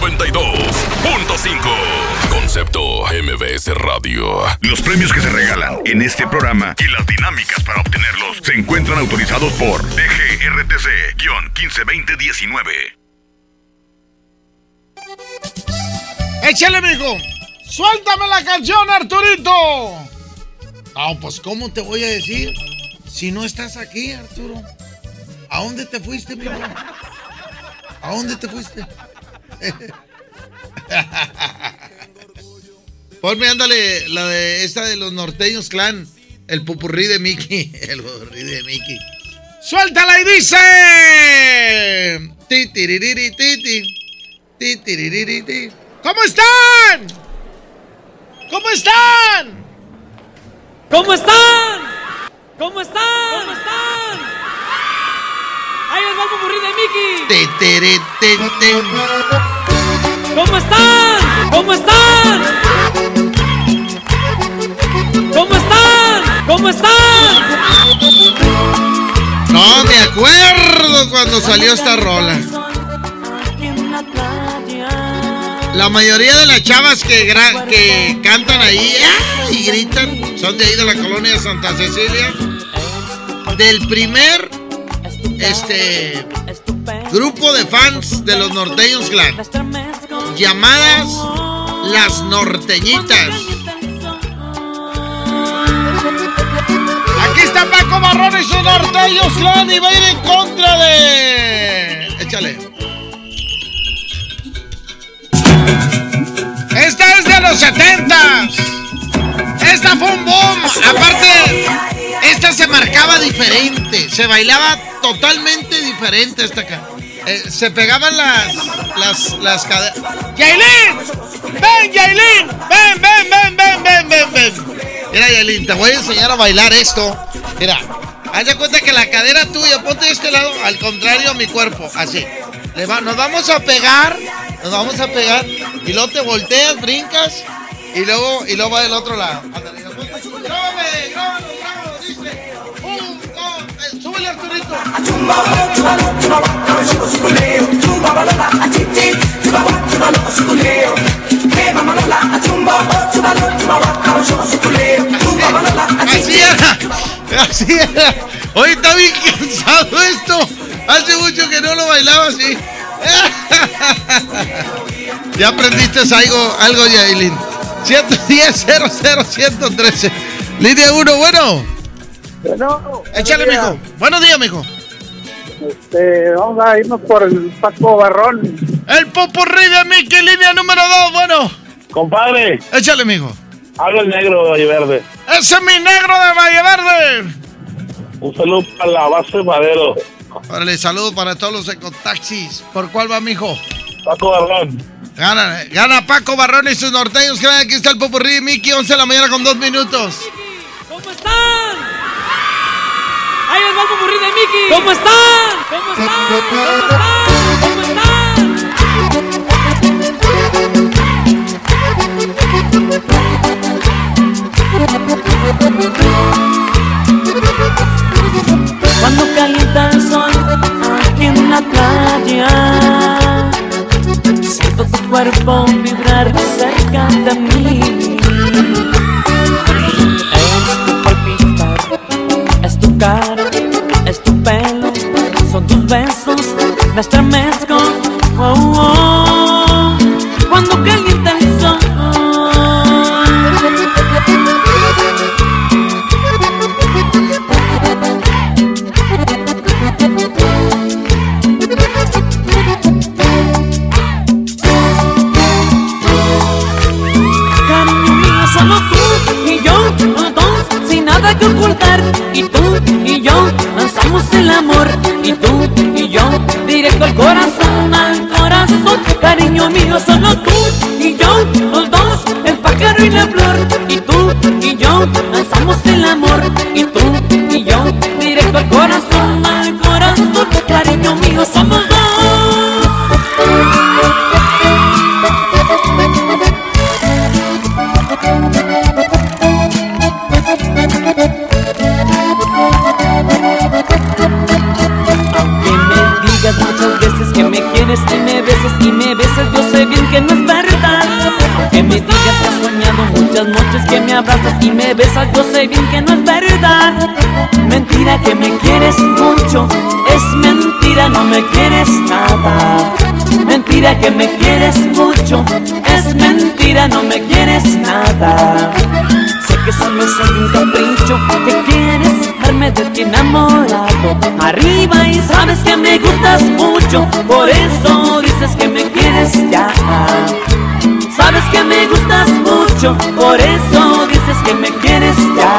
92.5. Concepto MBS Radio. Los premios que se regalan en este programa y las dinámicas para obtenerlos se encuentran autorizados por DGRTC-152019. Échale, mijo. Suéltame la canción, Arturito. Ah, pues, ¿cómo te voy a decir? Si no estás aquí, Arturo. ¿A dónde te fuiste, mijo? ¿A dónde te fuiste? Ponme, ándale, la de esta de los norteños clan. El pupurrí de Mickey. El pupurrí de Mickey. ¡Suéltala y dice! ¿Cómo están? ¿Cómo están? ¿Cómo están? ¿Cómo están? ¿Cómo están? Ahí les va el pupurrí de Mickey. ¿Cómo están? ¿Cómo están? ¿Cómo están? ¿Cómo están? No me acuerdo cuando salió esta rola. La mayoría de las chavas que, que cantan ahí ¡ah! y gritan son de ahí de la colonia Santa Cecilia. Del primer este grupo de fans de los norteños clan. Llamadas las norteñitas. Aquí está Paco Barrón y sus norteños clan y va a ir en contra de. Échale. Esta es de los 70 Esta fue un boom. Aparte, esta se marcaba diferente. Se bailaba totalmente diferente esta acá. Eh, se pegaban las las las caderas. ¡Yailin! ¡Ven, Yailin! ¡Ven, ven, ven, ven, ven, ven, ven! Mira, Yailin, te voy a enseñar a bailar esto. Mira, haz de cuenta que la cadera tuya, ponte de este lado, al contrario a mi cuerpo, así. Nos vamos a pegar, nos vamos a pegar, y luego te volteas, brincas, y luego, y luego va del otro lado. Ándale, grábame, grábalo, súbele Arturito. Así era, así era. Hoy está bien cansado esto. Hace mucho que no lo bailaba así. Ya aprendiste algo, algo Yailin. 110 00 113. Línea 1, bueno. Bueno, Échale, mijo. Buenos días, mijo. Este, vamos a irnos por el Paco Barrón. El popurrí de Mickey, línea número 2, bueno. Compadre. Échale, mijo. Habla el negro de Valle Verde. Ese es mi negro de Valle Verde. Un saludo para la base Madero. Órale, saludos para todos los ecotaxis. ¿Por cuál va, mijo? Paco Barrón. Gana, gana Paco Barrón y sus norteños. que Aquí está el popurrí de Mickey, 11 de la mañana con 2 minutos. ¿Cómo están? Ahí les va el popurrí de Mickey. ¿Cómo están? ¿Cómo están? ¿Cómo están? ¿Cómo están? Cuando calienta el sol aquí en la playa, siento tu cuerpo vibrar cerca de mí. Es tu palpitar, es tu cara, besos, me estremezco. Oh, oh, cuando calienta el sol. Cariño mío, solo tú y yo, dos, sin nada que ocultar. Y tú y yo, lanzamos el amor. Y tú y yo, directo al corazón, al corazón. Cariño mío, solo tú y yo, los dos, el pájaro y la flor. Y tú y yo, lanzamos el amor. Y tú y yo, directo al corazón, al corazón. Cariño mío, somos Me digas que has soñado muchas noches que me abrazas y me besas, yo sé bien que no es verdad. Mentira que me quieres mucho, es mentira, no me quieres nada. Mentira que me quieres mucho, es mentira, no me quieres nada. Sé que solo soy un capricho, que quieres verme de ti enamorado. Arriba y sabes que me gustas mucho, por eso dices que me quieres ya. Sabes que me gustas mucho, por eso dices que me quieres ya.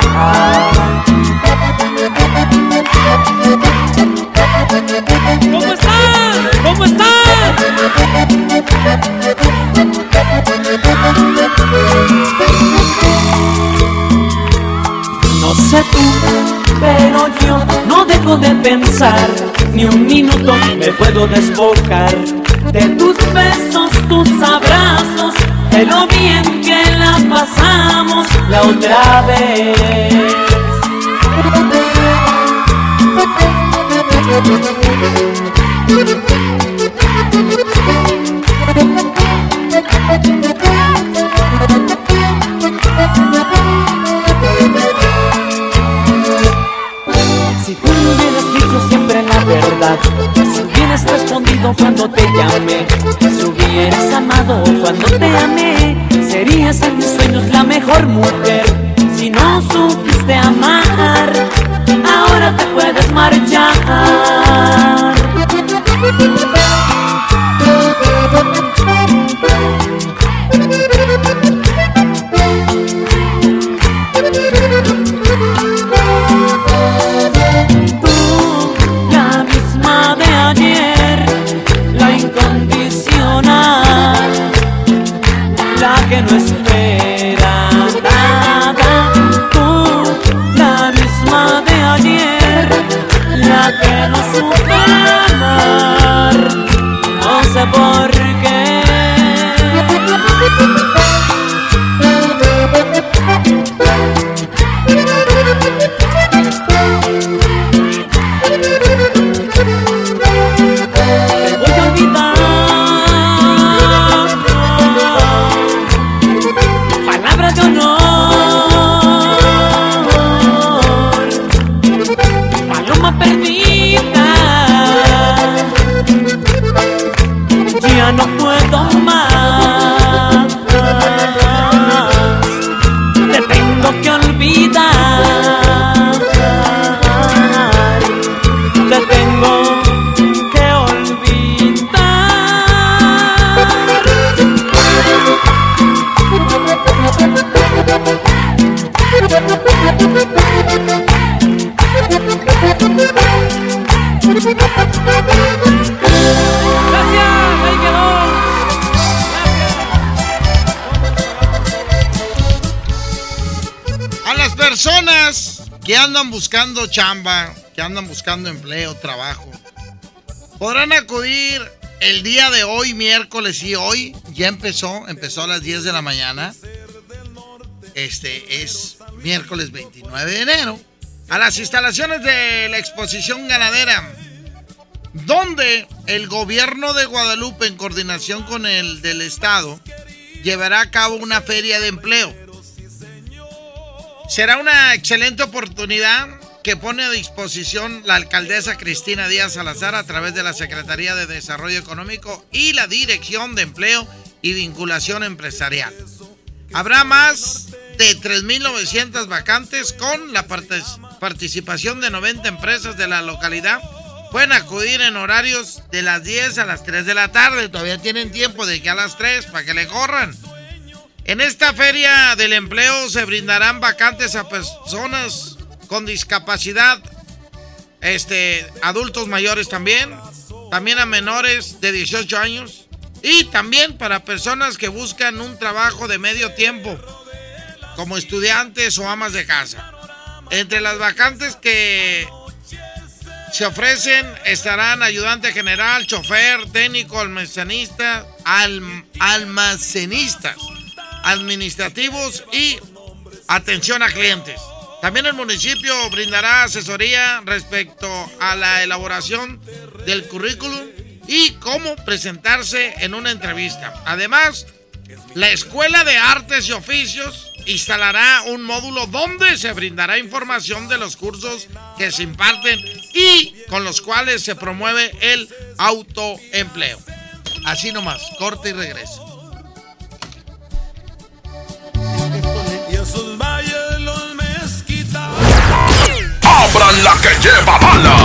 ¿Cómo están? ¿Cómo están? sé tú, pero yo no dejo de pensar, ni un minuto me puedo desbocar de tus besos, tus abrazos, de lo bien que la pasamos la otra vez. Si tú me hubieras dicho siempre la verdad, hubieras respondido cuando te llamé, si hubieras amado cuando te amé, serías en mis sueños la mejor mujer. Si no supiste chamba, que andan buscando empleo, trabajo, podrán acudir el día de hoy, miércoles y hoy. Ya empezó, empezó a las 10 de la mañana. Este es miércoles 29 de enero. A las instalaciones de la exposición ganadera, donde el gobierno de Guadalupe, en coordinación con el del Estado, llevará a cabo una feria de empleo. Será una excelente oportunidad que pone a disposición la alcaldesa Cristina Díaz Salazar a través de la Secretaría de Desarrollo Económico y la Dirección de Empleo y Vinculación Empresarial. Habrá más de 3.900 vacantes con la participación de 90 empresas de la localidad. Pueden acudir en horarios de las 10 a las 3 de la tarde. Todavía tienen tiempo de que a las 3 para que le corran. En esta feria del empleo se brindarán vacantes a personas con discapacidad, este, adultos mayores también, también a menores de 18 años y también para personas que buscan un trabajo de medio tiempo, como estudiantes o amas de casa. Entre las vacantes que se ofrecen estarán ayudante general, chofer, técnico, almacenista, alm- almacenistas, administrativos y atención a clientes. También el municipio brindará asesoría respecto a la elaboración del currículum y cómo presentarse en una entrevista. Además, la Escuela de Artes y Oficios instalará un módulo donde se brindará información de los cursos que se imparten y con los cuales se promueve el autoempleo. Así nomás, corte y regreso. Que lleva bala!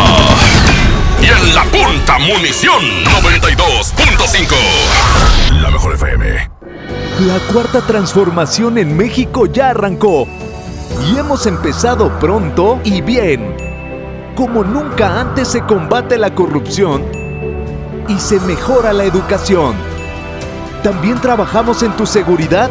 Y en la punta munición 92.5. La mejor FM. La cuarta transformación en México ya arrancó. Y hemos empezado pronto y bien. Como nunca antes se combate la corrupción y se mejora la educación. También trabajamos en tu seguridad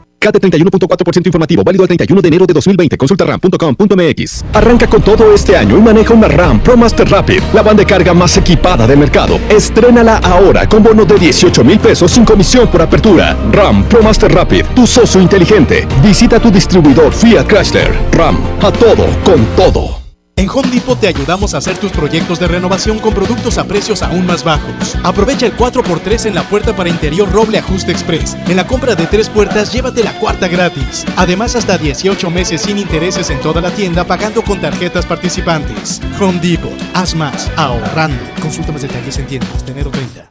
CAT 31.4% informativo, válido al 31 de enero de 2020. Consulta ram.com.mx. Arranca con todo este año y maneja una RAM Pro Master Rapid, la banda de carga más equipada del mercado. Estrénala ahora con bono de 18 mil pesos sin comisión por apertura. RAM Pro Master Rapid, tu socio inteligente. Visita tu distribuidor Fiat Chrysler. RAM, a todo, con todo. En Home Depot te ayudamos a hacer tus proyectos de renovación con productos a precios aún más bajos. Aprovecha el 4x3 en la puerta para interior Roble Ajuste Express. En la compra de tres puertas, llévate la cuarta gratis. Además, hasta 18 meses sin intereses en toda la tienda pagando con tarjetas participantes. Home Depot, haz más, ahorrando. Consulta más detalles en tiendas de enero 30.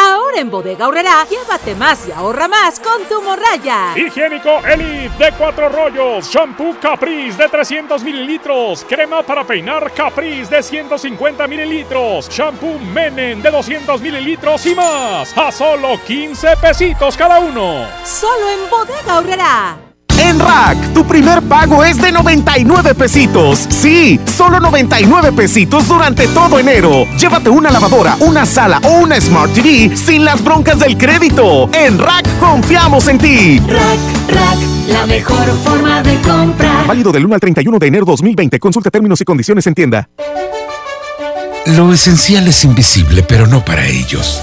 Ahora en Bodega Aurrera, llévate más y ahorra más con tu morraya. Higiénico Elite de cuatro rollos, shampoo Caprice de 300 mililitros, crema para peinar Caprice de 150 mililitros, shampoo Menen de 200 mililitros y más, a solo 15 pesitos cada uno. Solo en Bodega Aurrera. En Rack, tu primer pago es de 99 pesitos. Sí, solo 99 pesitos durante todo enero. Llévate una lavadora, una sala o una Smart TV sin las broncas del crédito. En Rack confiamos en ti. Rack, Rack, la mejor forma de comprar. Válido del 1 al 31 de enero 2020. Consulta términos y condiciones en tienda. Lo esencial es invisible, pero no para ellos.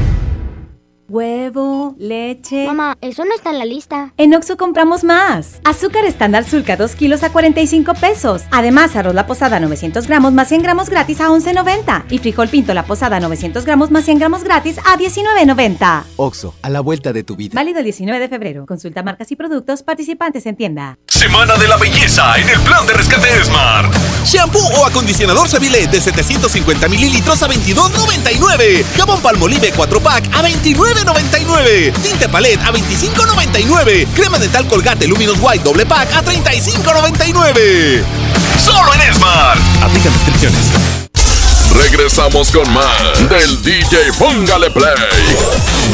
Huevo, leche. Mamá, eso no está en la lista. En Oxo compramos más. Azúcar estándar Sulca 2 kilos a 45 pesos. Además, arroz la posada 900 gramos más 100 gramos gratis a 11.90. Y frijol pinto la posada 900 gramos más 100 gramos gratis a 19.90. Oxo, a la vuelta de tu vida. Válido el 19 de febrero. Consulta marcas y productos participantes en tienda. Semana de la belleza en el plan de rescate Smart. Shampoo o acondicionador Seville de 750 mililitros a 22.99. Jabón Palmolive 4 pack a 29.99. Tinte Palette a 25.99. Crema dental Colgate Luminous White doble pack a 35.99. Solo en Smart. Aplican descripciones. Regresamos con más del DJ Póngale Play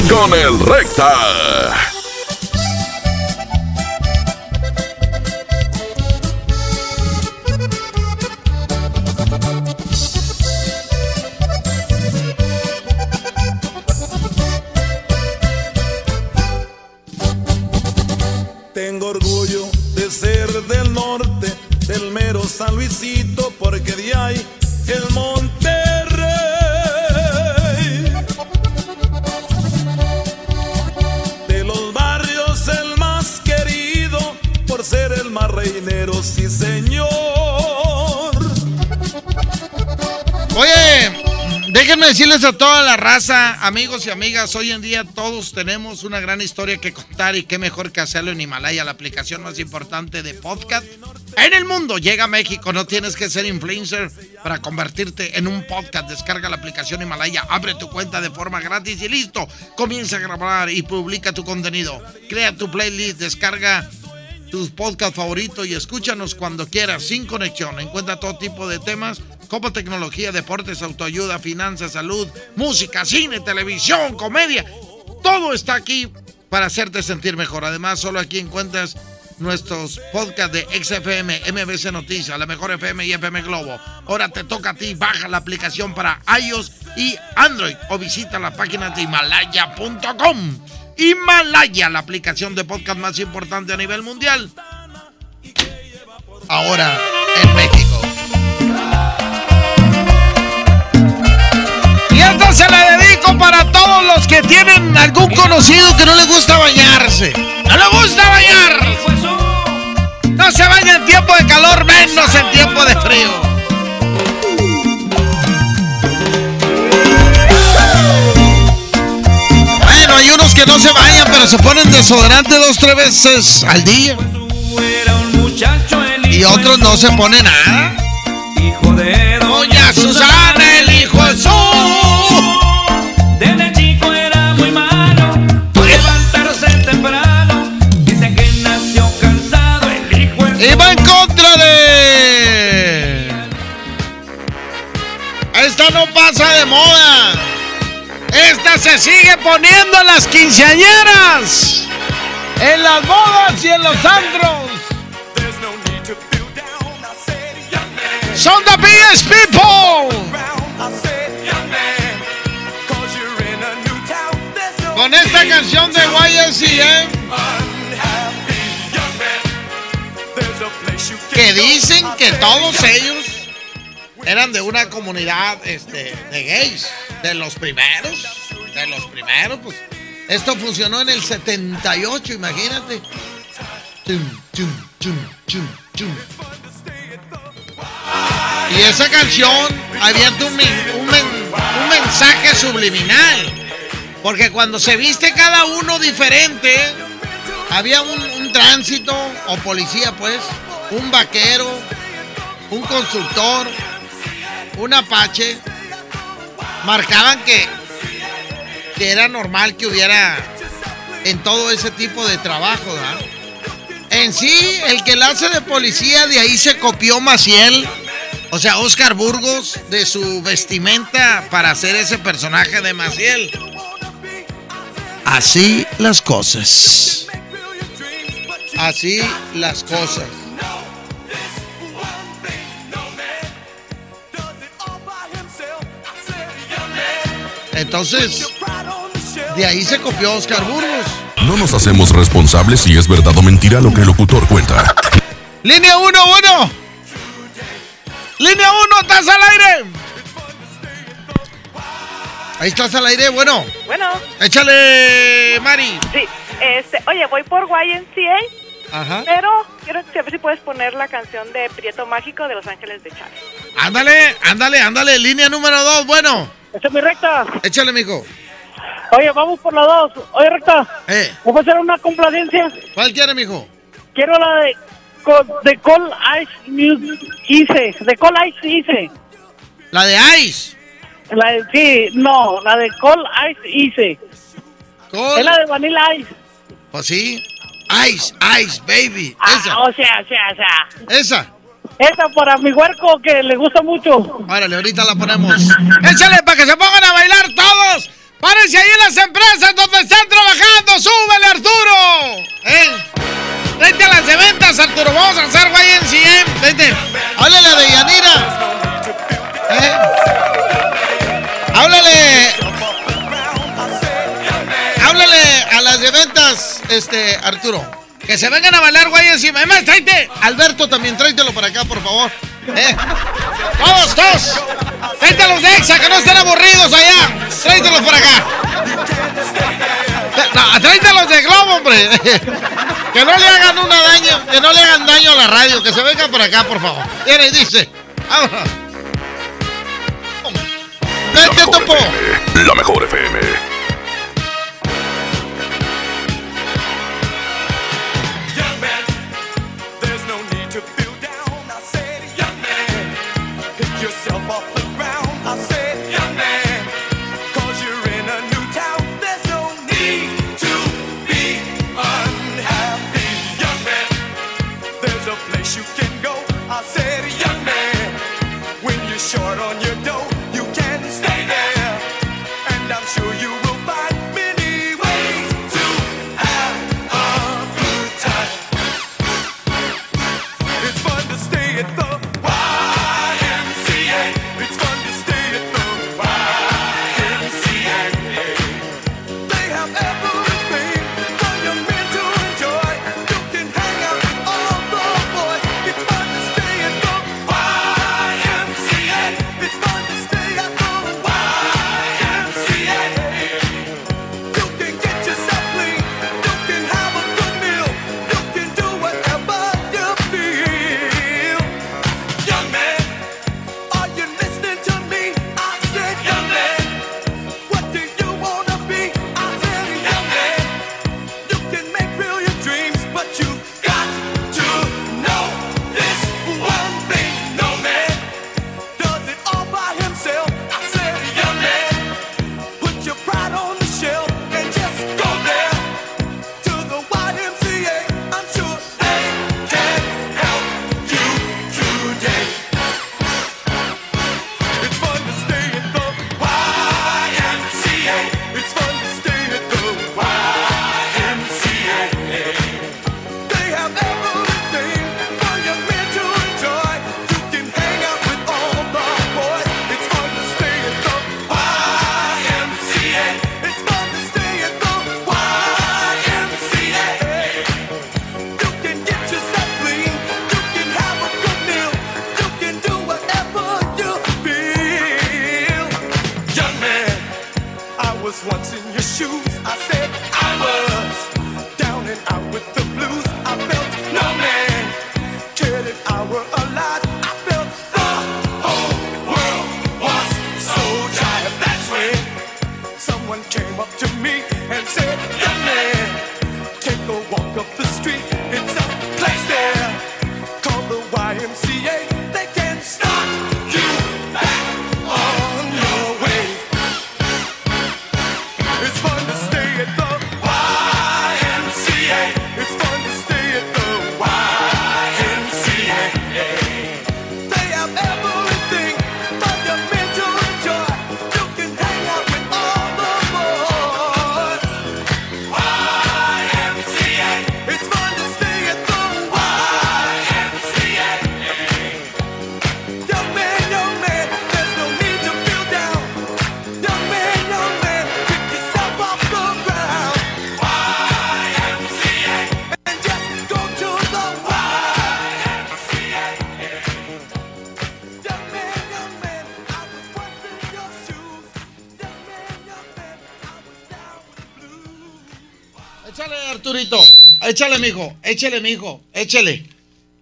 con el Recta. Del mero San Luisito, porque de ahí el Monterrey. De los barrios el más querido, por ser el más reinero, sí señor. Oye, Déjenme decirles a toda la raza, amigos y amigas, hoy en día todos tenemos una gran historia que contar y qué mejor que hacerlo en Himalaya, la aplicación más importante de podcast en el mundo. Llega a México, no tienes que ser influencer para convertirte en un podcast. Descarga la aplicación Himalaya, abre tu cuenta de forma gratis y listo. Comienza a grabar y publica tu contenido. Crea tu playlist, descarga tus podcasts favoritos y escúchanos cuando quieras, sin conexión. Encuentra todo tipo de temas como tecnología, deportes, autoayuda, finanzas, salud, música, cine, televisión, comedia. Todo está aquí para hacerte sentir mejor. Además, solo aquí encuentras nuestros podcasts de XFM, MBC Noticias, la mejor FM y FM Globo. Ahora te toca a ti, baja la aplicación para iOS y Android o visita la página de himalaya.com. Himalaya, la aplicación de podcast más importante a nivel mundial. Ahora en. Esta se la dedico para todos los que tienen algún conocido que no le gusta bañarse. ¡No le gusta bañar! No se baña en tiempo de calor, menos en tiempo de frío. Bueno, hay unos que no se bañan, pero se ponen desodorante dos, tres veces al día. Y otros no se ponen nada. Doña Susana, pasa de moda. Esta se sigue poniendo en las quinceañeras. En las bodas y en los antros. Son the biggest people. Con esta canción de YMCA. Que dicen que todos ellos eran de una comunidad este, de gays. De los primeros. De los primeros, pues. Esto funcionó en el 78, imagínate. Y esa canción había un, un un mensaje subliminal. Porque cuando se viste cada uno diferente, había un, un tránsito o policía, pues, un vaquero, un constructor, un apache. Marcaban que, que era normal que hubiera en todo ese tipo de trabajo. En sí, el que la hace de policía, de ahí se copió Maciel. O sea, Oscar Burgos, de su vestimenta para hacer ese personaje de Maciel. Así las cosas. Así las cosas. Entonces, de ahí se copió Oscar Burgos. No nos hacemos responsables si es verdad o mentira lo que el locutor cuenta. Línea 1, bueno. Línea 1, estás al aire. Ahí estás al aire, bueno. Bueno, Échale, Mari. sí. Este, oye, voy por YMCA, Ajá. pero quiero saber si puedes poner la canción de Prieto Mágico de Los Ángeles de Chávez. Ándale, ándale, ándale. Línea número 2, bueno. Esa es mi recta. Échale, mijo. Oye, vamos por la dos. Oye, recta. Eh. ¿Me puedes hacer una complacencia? ¿Cuál quiere, mijo? Quiero la de, de Call Ice Music Ice. De Call Ice Ice. La de Ice. La de, sí, no, la de Call Ice Ice. Call- Es la de Vanilla Ice. Pues sí. Ice, Ice, baby. Esa. Ah, o sea, o sea, o sea. Esa. Esa para mi huerco que le gusta mucho. Árale, ahorita la ponemos. Échale para que se pongan a bailar todos. Párense ahí en las empresas donde están trabajando. ¡Súbele, Arturo! ¿Eh? Vente a las de ventas, Arturo. Vamos a hacer YNCM. Vente. Háblale de Yanira. ¿Eh? Háblale. Háblale a las de ventas, este, Arturo. Que se vengan a bailar, güey, encima. Además, tráete. Alberto, también tráetelo para acá, por favor. ¿Eh? Todos, todos. Tráete a los de Exa, que no estén aburridos allá. Tráetelos por acá. No, tráete los de Globo, hombre. Que no le hagan una daño, que no le hagan daño a la radio. Que se vengan por acá, por favor. Viene y dice. Vámonos. Vente, topo. La mejor FM. Échale, mijo. Échale, mijo. Échale.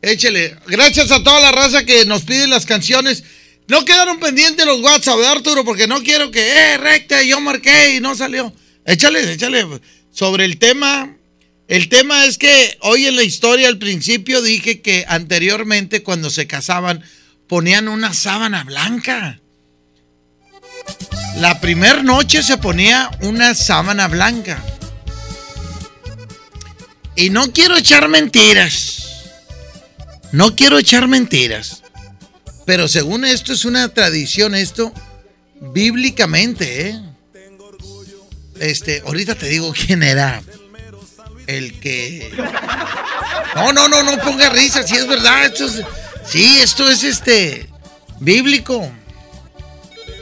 échale. Gracias a toda la raza que nos pide las canciones. No quedaron pendientes los WhatsApp, ¿verdad, Arturo? Porque no quiero que, eh, recta, yo marqué y no salió. Échale, échale. Sobre el tema, el tema es que hoy en la historia, al principio dije que anteriormente cuando se casaban ponían una sábana blanca. La primera noche se ponía una sábana blanca. Y no quiero echar mentiras. No quiero echar mentiras. Pero según esto es una tradición, esto bíblicamente, ¿eh? Este, ahorita te digo quién era el que. No, no, no, no ponga risa, si es verdad. Esto. Sí, esto es este. Bíblico.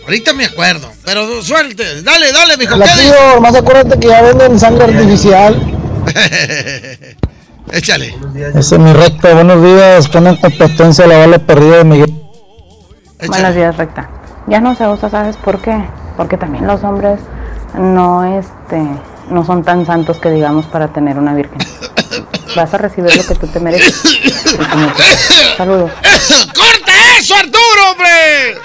Ahorita me acuerdo, pero suerte. Dale, dale, mijo. Tío, más acuérdate que ya venden sangre artificial. Échale. Ese es mi recta. Buenos días. Pone en competencia la bala perdida de Miguel. Buenos días, recta. Ya no se usa, ¿sabes por qué? Porque también los hombres no, este, no son tan santos que digamos para tener una virgen. Vas a recibir lo que tú te mereces. Saludos. ¡Corta eso, Arturo, hombre!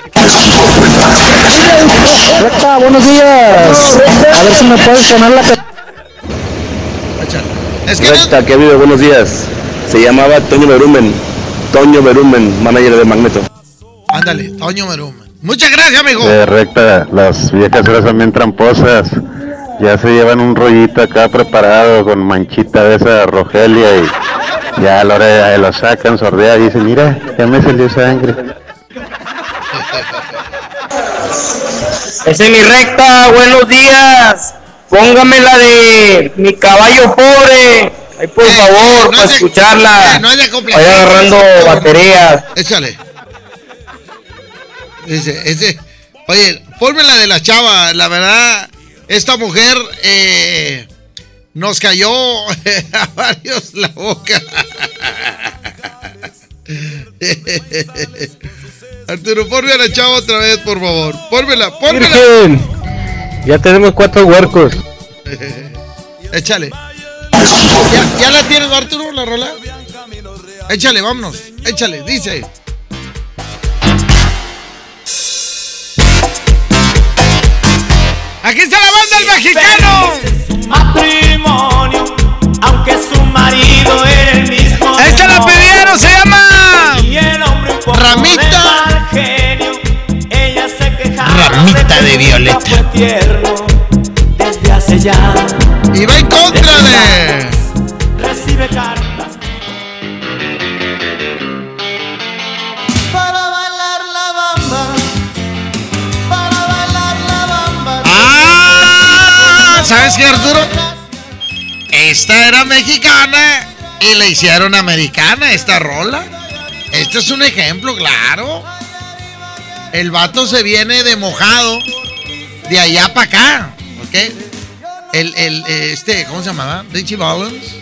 Recta, buenos días. A ver si me puedes poner la Recta, que vive, buenos días. Se llamaba Toño Berumen. Toño Berumen, manager de Magneto. Ándale, Toño Meruma. Muchas gracias, amigo. Eh, recta, las viejas ahora son bien tramposas. Ya se llevan un rollito acá preparado con manchita de esa Rogelia y ya a la hora de lo sacan, sordean y dicen, mira, ya me salió sangre. Ese es mi recta, buenos días. Póngame la de mi caballo pobre. Ahí por favor, para escucharla. eh, no es de. Vaya agarrando baterías. Échale. Ese, ese. Oye, ponme la de la chava. La verdad, esta mujer eh, nos cayó a varios la boca. Arturo, ponme a la chava otra vez, por favor. Pónmela, pónmela. Virgen, ya tenemos cuatro huercos. Échale. ¿Ya, ¿Ya la tienes, Arturo, la rola? Échale, vámonos. Échale, dice. Aquí está la banda el mexicano. matrimonio, aunque su marido era el mismo. Esta la pidieron, se llama Ramita. Ramita de violeta. fue tierno desde hace ya. Y va en contra de. Recibe cartas. Para bailar la bamba. Para bailar la bamba. Ah, ¿sabes qué, Arturo? Esta era mexicana y la hicieron americana, esta rola. Este es un ejemplo, claro. El vato se viene de mojado de allá para acá, ¿ok? El, el, este, ¿cómo se llamaba? Richie Valens.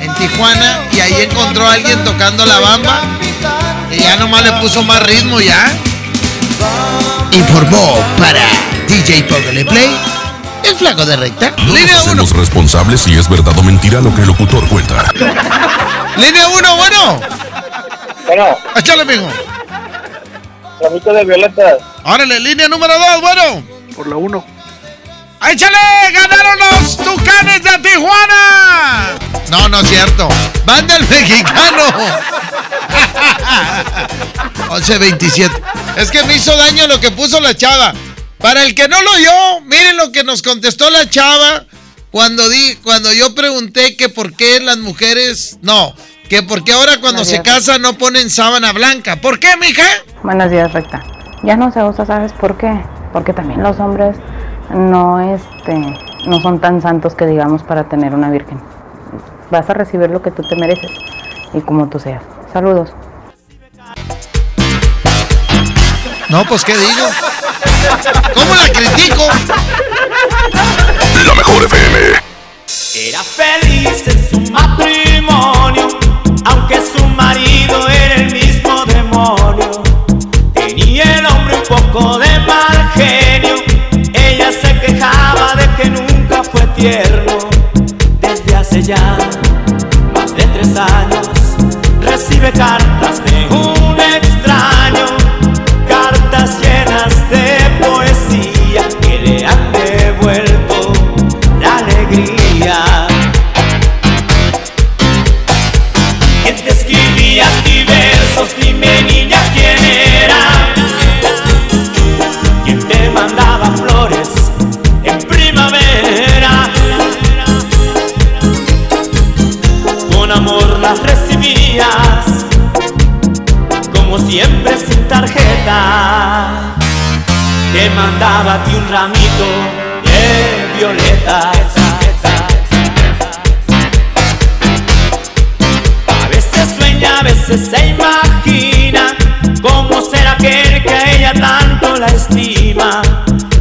En Tijuana y ahí encontró a alguien tocando la bamba y ya nomás le puso más ritmo ya. Informó para DJ Póngale Play el flaco de recta. No Línea 1. hacemos responsables si es verdad o mentira lo que el locutor cuenta. Línea 1, bueno. Bueno. Échale, mijo. Ramito de violetas. Órale, línea número 2, bueno. Por la 1. ¡Échale! ¡Ganaron los Tucanes de Tijuana! No, no es cierto. Van del mexicano. 11-27. Es que me hizo daño lo que puso la chava. Para el que no lo oyó, miren lo que nos contestó la chava cuando di, cuando yo pregunté que por qué las mujeres, no, que por qué ahora cuando se casan no ponen sábana blanca. ¿Por qué, mija? Buenos días, recta. Ya no se usa, ¿sabes por qué? Porque también los hombres no, este, no son tan santos que digamos para tener una virgen. Vas a recibir lo que tú te mereces y como tú seas. Saludos. No, pues qué digo. ¿Cómo la critico? La mejor FM. Era feliz en su matrimonio, aunque su de mal genio, ella se quejaba de que nunca fue tierno. Desde hace ya más de tres años, recibe cartas ramito de violetas. A veces sueña, a veces se imagina cómo será aquel que a ella tanto la estima.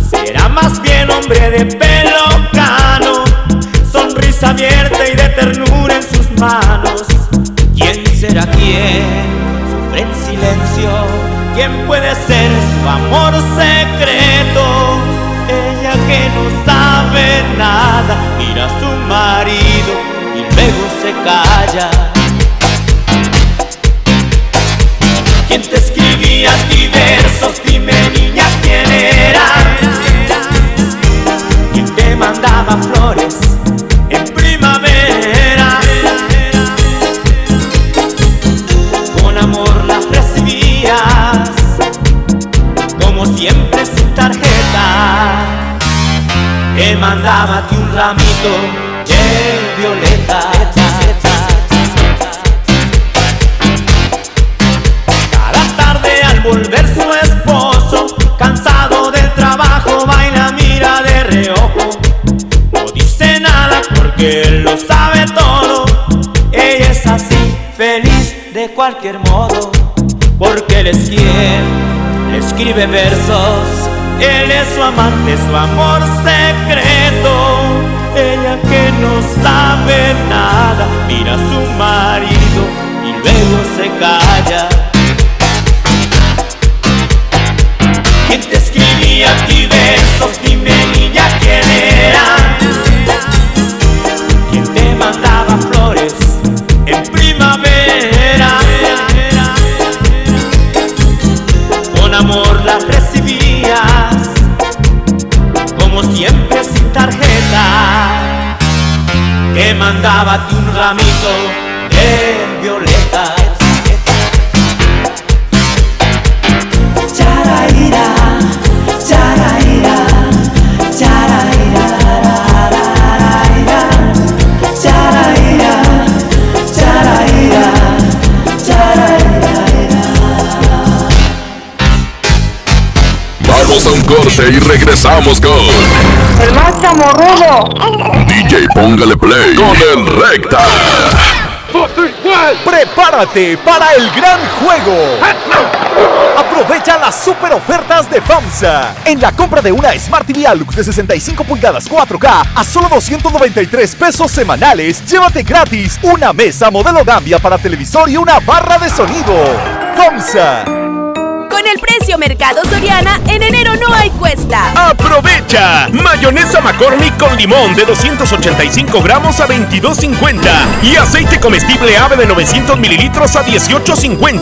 Será más bien hombre de pelo cano, sonrisa abierta y de ternura en sus manos. ¿Quién será quién? Sufre en silencio. ¿Quién puede ser su amor secreto? Que no sabe nada, mira a su marido y luego se calla. ¿Quién te escribía a ti versos? Dime niña quién era. ¿Quién te mandaba flores Te mandaba ti un ramito de violetas. Cada tarde al volver su esposo, cansado del trabajo, baila, mira de reojo. No dice nada porque él lo sabe todo. Ella es así, feliz de cualquier modo, porque él es quien le escribe versos. Él es su amante, su amor secreto. Ella que no sabe nada, mira a su marido y luego se calla. ¿Quién te escribía a ti versos? Dime niña quién era. ¿Quién te mandaba Te mandaba un ramito Vamos a un corte y regresamos con El más chamorrudo. DJ Póngale Play con el Recta. Prepárate para el gran juego. Aprovecha las super ofertas de FAMSA. En la compra de una Smart TV Alux de 65 pulgadas 4K a solo 293 pesos semanales, llévate gratis una mesa modelo Gambia para televisor y una barra de sonido. FAMSA. Con el precio Mercado Soriana, en enero no hay cuesta. ¡Aprovecha! Mayonesa McCormick con limón de 285 gramos a 22.50 y aceite comestible ave de 900 mililitros a 18.50.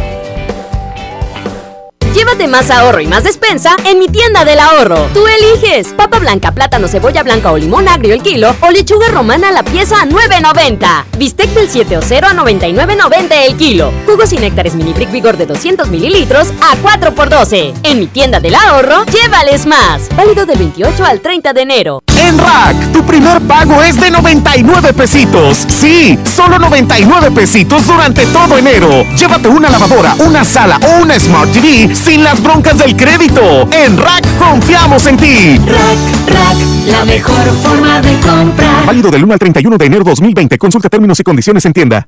Llévate más ahorro y más despensa en mi tienda del ahorro. Tú eliges papa blanca, plátano, cebolla blanca o limón agrio el kilo o lechuga romana la pieza a 9.90. Bistec del 7 o 0 a 99.90 el kilo. Jugos y néctares mini brick vigor de 200 mililitros a 4 por 12. En mi tienda del ahorro, llévales más. Válido del 28 al 30 de enero. En Rack, tu primer pago es de 99 pesitos. Sí, solo 99 pesitos durante todo enero. Llévate una lavadora, una sala o una Smart TV sin las broncas del crédito. En Rack confiamos en ti. Rack, Rack, la mejor forma de comprar. Válido del 1 al 31 de enero 2020. Consulta términos y condiciones en tienda.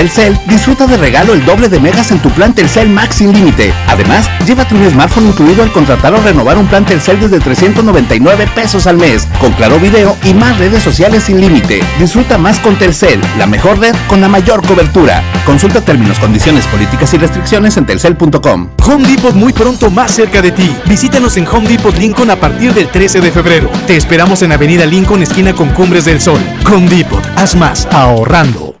Telcel, disfruta de regalo el doble de megas en tu plan Telcel Max sin límite. Además, llévate un smartphone incluido al contratar o renovar un plan Telcel desde 399 pesos al mes, con claro video y más redes sociales sin límite. Disfruta más con Telcel, la mejor red con la mayor cobertura. Consulta términos, condiciones, políticas y restricciones en telcel.com. Home Depot muy pronto más cerca de ti. Visítanos en Home Depot Lincoln a partir del 13 de febrero. Te esperamos en Avenida Lincoln, esquina con Cumbres del Sol. Home Depot, haz más ahorrando.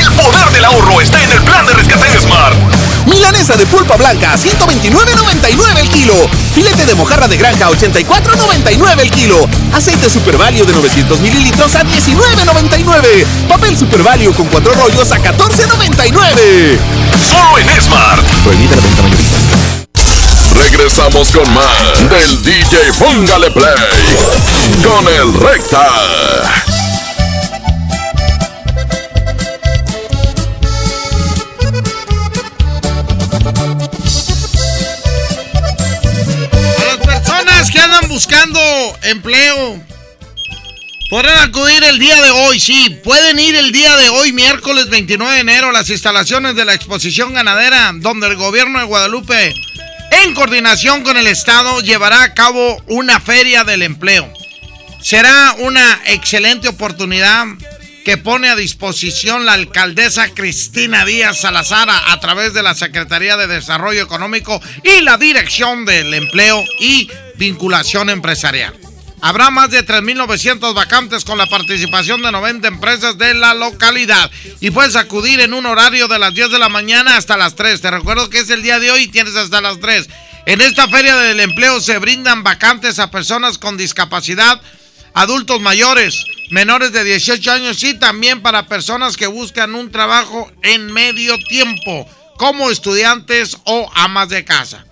El poder del ahorro está en el plan de rescate de Smart. Milanesa de pulpa blanca a 129.99 el kilo. Filete de mojarra de granja a 84.99 el kilo. Aceite Super Value de 900 mililitros a 19.99. Papel Super Value con cuatro rollos a 14.99. Solo en Smart. Prohibida la venta mayorista. Regresamos con más del DJ Póngale Play con el Recta. Andan buscando empleo, podrán acudir el día de hoy, sí, pueden ir el día de hoy, miércoles 29 de enero, a las instalaciones de la exposición ganadera, donde el gobierno de Guadalupe, en coordinación con el Estado, llevará a cabo una feria del empleo. Será una excelente oportunidad que pone a disposición la alcaldesa Cristina Díaz Salazar a, través de la Secretaría de Desarrollo Económico y la Dirección del Empleo y Vinculación Empresarial. Habrá más de 3.900 vacantes con la participación de 90 empresas de la localidad. Y puedes acudir en un horario de las 10 de la mañana hasta las 3. Te recuerdo que es el día de hoy y tienes hasta las 3. En esta feria del empleo se brindan vacantes a personas con discapacidad, adultos mayores, menores de 18 años y también para personas que buscan un trabajo en medio tiempo, como estudiantes o amas de casa.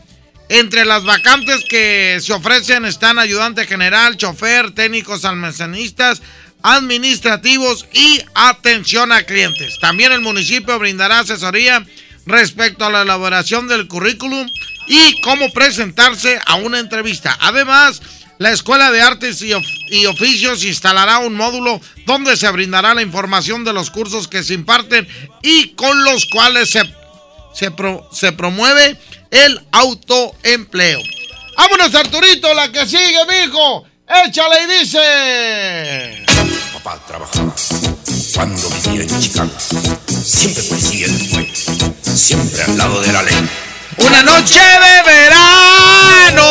Entre las vacantes que se ofrecen están ayudante general, chofer, técnicos almacenistas, administrativos y atención a clientes. También el municipio brindará asesoría respecto a la elaboración del currículum y cómo presentarse a una entrevista. Además, la Escuela de Artes y, y Oficios instalará un módulo donde se brindará la información de los cursos que se imparten y con los cuales se, se, pro- se promueve el autoempleo. Vámonos, Arturito, la que sigue, mijo. Échale y dice. Papá trabajaba cuando vivía en Chicago. Siempre él fue, siempre al lado de la ley. Una noche de verano.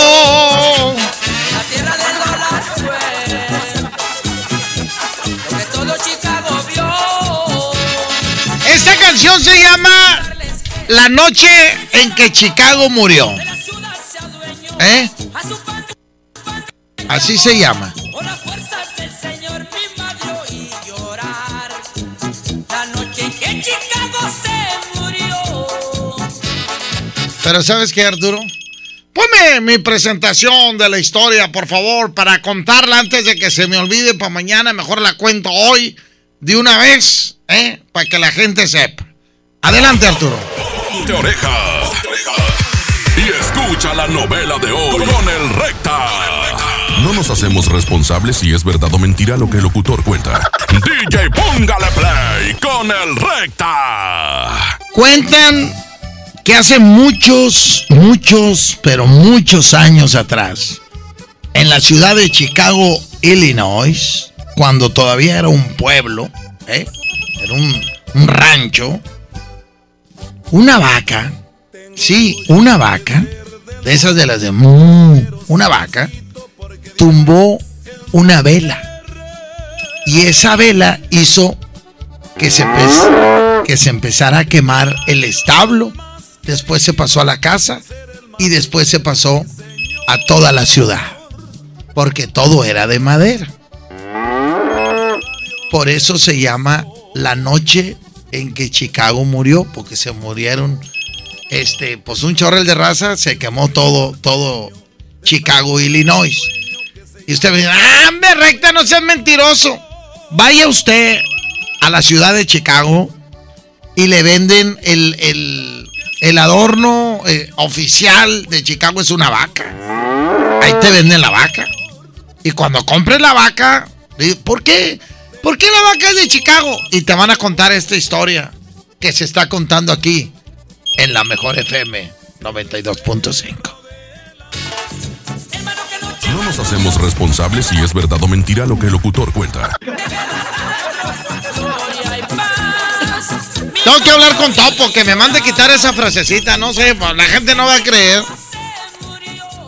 Esta canción se llama La noche en que Chicago murió. ¿Eh? Así se llama. La noche en que Chicago se murió. Pero ¿sabes qué, Arturo? Ponme mi presentación de la historia, por favor, para contarla antes de que se me olvide para mañana. Mejor la cuento hoy de una vez, ¿eh? Para que la gente sepa. Adelante, Arturo. Ponte oreja. Y escucha la novela de hoy con el Recta. No nos hacemos responsables si es verdad o mentira lo que el locutor cuenta. DJ Póngale Play con el Recta. Cuentan que hace muchos, muchos, pero muchos años atrás, en la ciudad de Chicago, Illinois, cuando todavía era un pueblo, ¿eh? era un, un rancho, una vaca, sí, una vaca, de esas de las de una vaca, tumbó una vela. Y esa vela hizo que se, que se empezara a quemar el establo. Después se pasó a la casa y después se pasó a toda la ciudad. Porque todo era de madera. Por eso se llama la noche en que Chicago murió, porque se murieron, este, pues un chorrel de raza, se quemó todo, todo Chicago, Illinois. Y usted me dice, ¡ah, recta, no seas mentiroso! Vaya usted a la ciudad de Chicago y le venden el, el, el adorno eh, oficial de Chicago, es una vaca. Ahí te venden la vaca. Y cuando compres la vaca, ¿por qué? ¿Por qué la vaca es de Chicago? Y te van a contar esta historia que se está contando aquí en la mejor FM 92.5. No nos hacemos responsables si es verdad o mentira lo que el locutor cuenta. Tengo que hablar con Topo, que me mande quitar esa frasecita, no sé, pues, la gente no va a creer.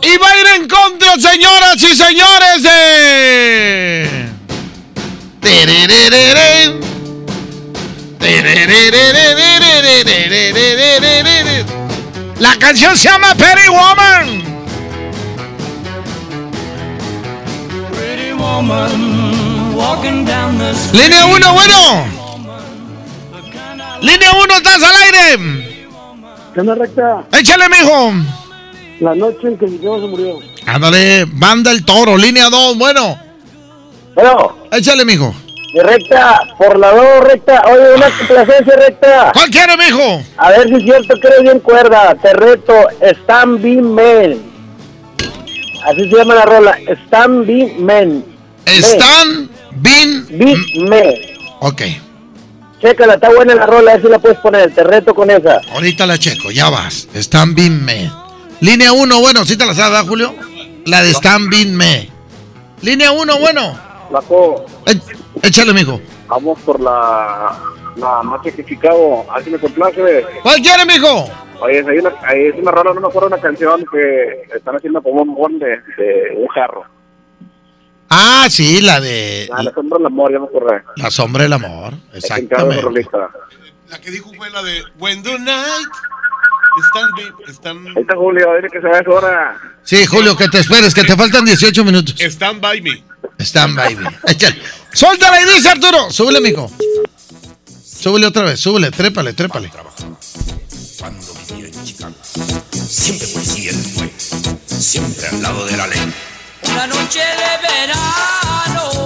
Y va a ir en contra, señoras y señores, de... La canción se llama Pretty Woman. Pretty woman walking down the street. Línea 1, bueno. Línea 1, estás al aire. Cana recta. Échale, mijo. La noche en que mi se murió. Ándale, banda el toro. Línea 2, bueno. Bueno. Échale, mijo. De recta, por la 2, recta. Oye, una complacencia, recta. ¿Cuál quiere, mijo? A ver si es cierto que eres bien cuerda. Te reto, Stan B. Men. Así se llama la rola, Stan B. Men. Stan Bin B. Men. Ok, Chécala, está buena la rola, a ver si la puedes poner. Te reto con esa. ahorita la checo, ya vas. Stan Bin Me. Línea 1, bueno, ¿sí te la sabes, ¿verdad, Julio? La de Stan Bin Me. Línea 1, bueno. Flaco, Échale, mijo. vamos por la, la noche que Chicago. Así me complace. ¿Cuál quiere, mijo? Oye, hay una, es una rola, no me acuerdo una canción que están haciendo como un gol de, de un jarro. Ah, sí, la de Ah, la sombra del amor, ya me acordé. La sombra del amor. Exactamente. La que dijo fue la de When the Night. Están, están, Ahí está Julio, dile que se va a esa hora. Sí, Julio, que te esperes, que te faltan 18 minutos. están by me. Stand baby. Échale. Suéltala y dice Arturo. Súbele, mijo. Súbele otra vez, súbele, trépale, trépale. Cuando vivía en Chicago, siempre fue, siempre al lado de la ley. Una noche de verano,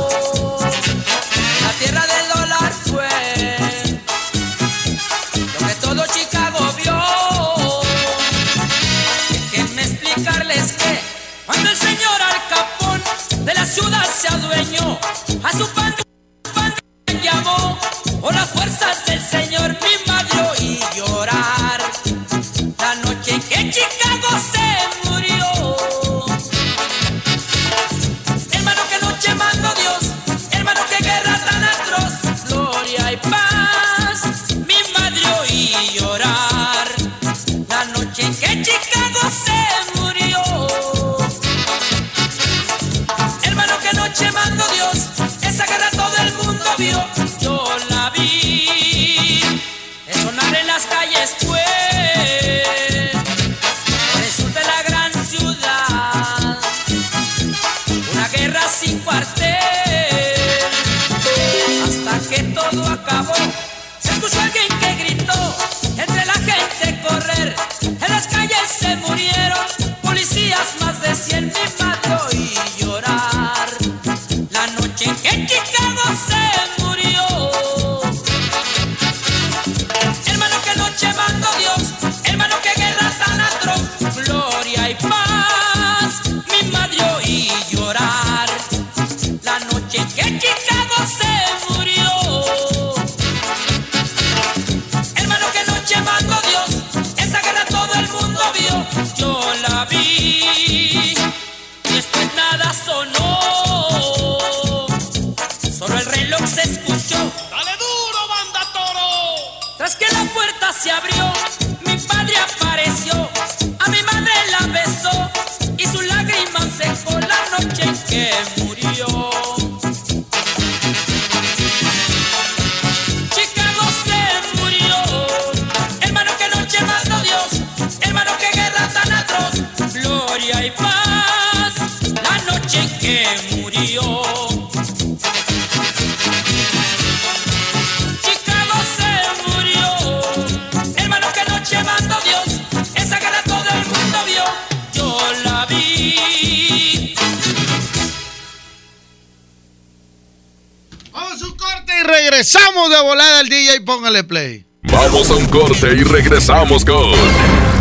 corte y regresamos con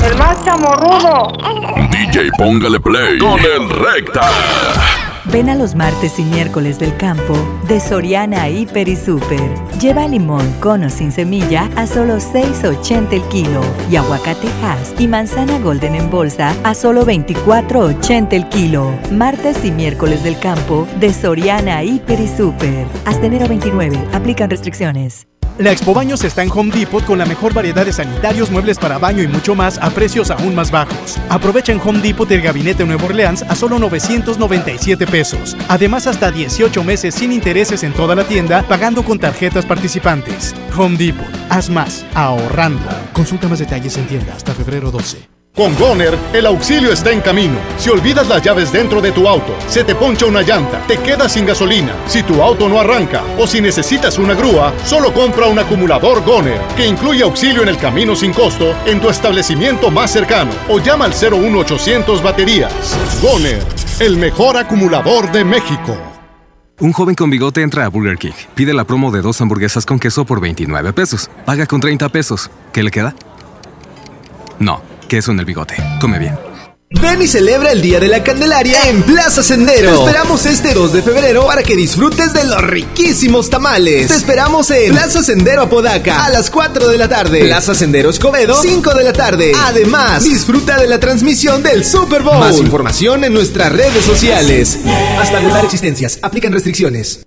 El más chamorrudo. DJ Póngale Play con el Recta. Ven a los martes y miércoles del campo de Soriana Hiper y Super. Lleva limón con o sin semilla a solo 6.80 el kilo y aguacate Hass y manzana Golden en bolsa a solo 24.80 el kilo. Martes y miércoles del campo de Soriana Hiper y Super. Hasta enero 29. Aplican restricciones. La Expo Baños está en Home Depot con la mejor variedad de sanitarios, muebles para baño y mucho más a precios aún más bajos. Aprovecha en Home Depot el gabinete Nuevo Orleans a solo 997 pesos. Además, hasta 18 meses sin intereses en toda la tienda pagando con tarjetas participantes. Home Depot, haz más, ahorrando. Consulta más detalles en tienda hasta febrero 12. Con Goner, el auxilio está en camino. Si olvidas las llaves dentro de tu auto, se te poncha una llanta, te quedas sin gasolina, si tu auto no arranca o si necesitas una grúa, solo compra un acumulador Goner, que incluye auxilio en el camino sin costo en tu establecimiento más cercano o llama al 01800 baterías. Goner, el mejor acumulador de México. Un joven con bigote entra a Burger King, pide la promo de dos hamburguesas con queso por 29 pesos, paga con 30 pesos. ¿Qué le queda? No, queso en el bigote. Come bien. Ven y celebra el Día de la Candelaria en Plaza Sendero. Te esperamos este 2 de febrero para que disfrutes de los riquísimos tamales. Te esperamos en Plaza Sendero Apodaca a las 4 de la tarde. Plaza Sendero Escobedo, 5 de la tarde. Además, disfruta de la transmisión del Super Bowl. Más información en nuestras redes sociales. Hasta agotar existencias. Aplican restricciones.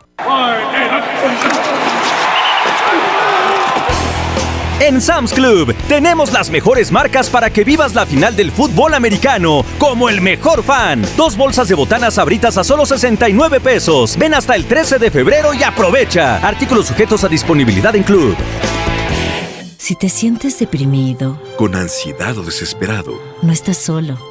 En Sam's Club tenemos las mejores marcas para que vivas la final del fútbol americano como el mejor fan. Dos bolsas de botanas abritas a solo 69 pesos. Ven hasta el 13 de febrero y aprovecha. Artículos sujetos a disponibilidad en Club. Si te sientes deprimido, Con ansiedad o desesperado, no estás solo.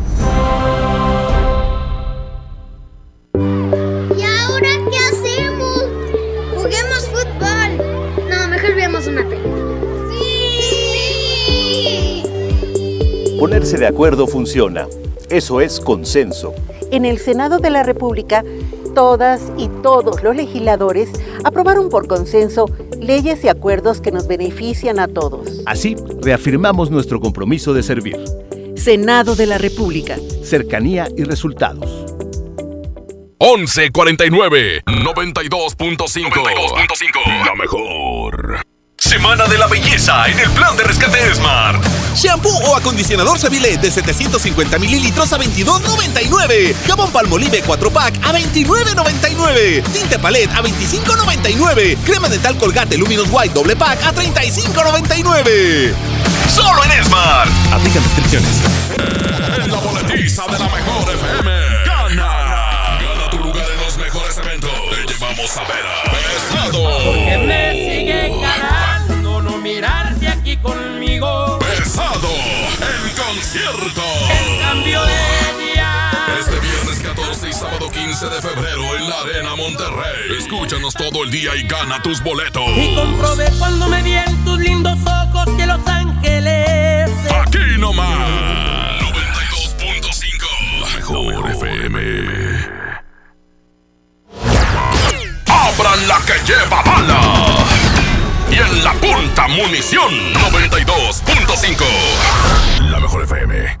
Ponerse de acuerdo funciona. Eso es consenso. En el Senado de la República, todas y todos los legisladores aprobaron por consenso leyes y acuerdos que nos benefician a todos. Así, reafirmamos nuestro compromiso de servir. Senado de la República. Cercanía y resultados. 1149 92.5 La mejor. Semana de la belleza en el plan de rescate Smart. Shampoo o acondicionador Seville de 750 mililitros a 22.99. Jabón Palmolive 4 pack a 29.99. Tinte Palette a 25.99. Crema dental Colgate Luminous White doble pack a 35.99. Solo en Smart. Aplican descripciones. En la boletiza de la mejor FM. Gana. Gana tu lugar en los mejores eventos. Te llevamos a ver a Pesado. Porque me sigue ganando no mirarte aquí conmigo. De febrero en la Arena Monterrey. Escúchanos todo el día y gana tus boletos. Y comprobé cuando me vi en tus lindos ojos que Los Ángeles. Aquí nomás. 92.5. La mejor FM. Abran la que lleva bala. Y en la punta munición 92.5. La mejor FM.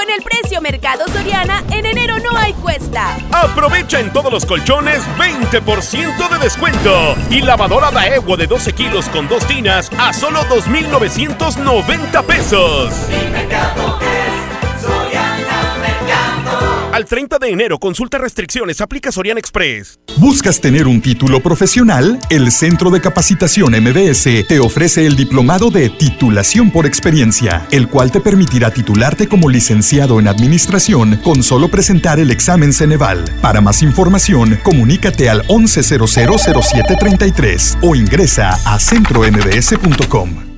Con el precio Mercado Soriana, en enero no hay cuesta. Aprovecha en todos los colchones 20% de descuento. Y lavadora Daewoo de 12 kilos con dos tinas a solo 2,990 pesos. Al 30 de enero, consulta restricciones, aplica Soriana Express. ¿Buscas tener un título profesional? El Centro de Capacitación MBS te ofrece el diplomado de titulación por experiencia, el cual te permitirá titularte como licenciado en administración con solo presentar el examen Ceneval. Para más información, comunícate al 11000733 o ingresa a centrombs.com.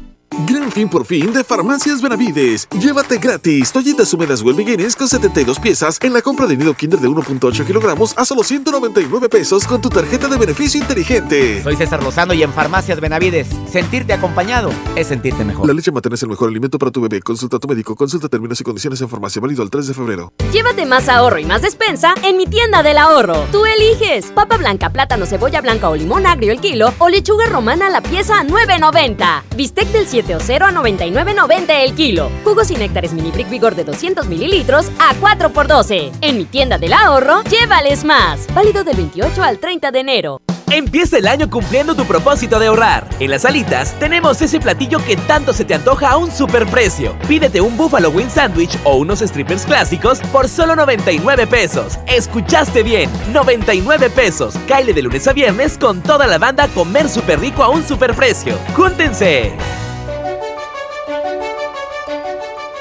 Gran fin por fin de Farmacias Benavides. Llévate gratis toallitas húmedas Welbeguines con 72 piezas en la compra de nido Kinder de 1.8 kilogramos a solo 199 pesos con tu tarjeta de beneficio inteligente. Soy César Lozano y en Farmacias Benavides, sentirte acompañado es sentirte mejor. La leche materna es el mejor alimento para tu bebé. Consulta a tu médico. Consulta términos y condiciones en farmacia. Válido el 3 de febrero. Llévate más ahorro y más despensa en mi tienda del ahorro. Tú eliges papa blanca, plátano, cebolla blanca o limón agrio el kilo o lechuga romana a la pieza a 9.90. Bistec del 7 o 0 a 99.90 el kilo. Jugos y néctares mini brick vigor de 200 mililitros a 4 por 12. En mi tienda del ahorro, llévales más. Válido del 28 al 30 de enero. Empieza el año cumpliendo tu propósito de ahorrar. En las alitas tenemos ese platillo que tanto se te antoja a un superprecio. Pídete un Buffalo Wing Sandwich o unos strippers clásicos por solo 99 pesos. Escuchaste bien, 99 pesos. Caile de lunes a viernes con toda la banda comer súper rico a un superprecio. ¡Júntense!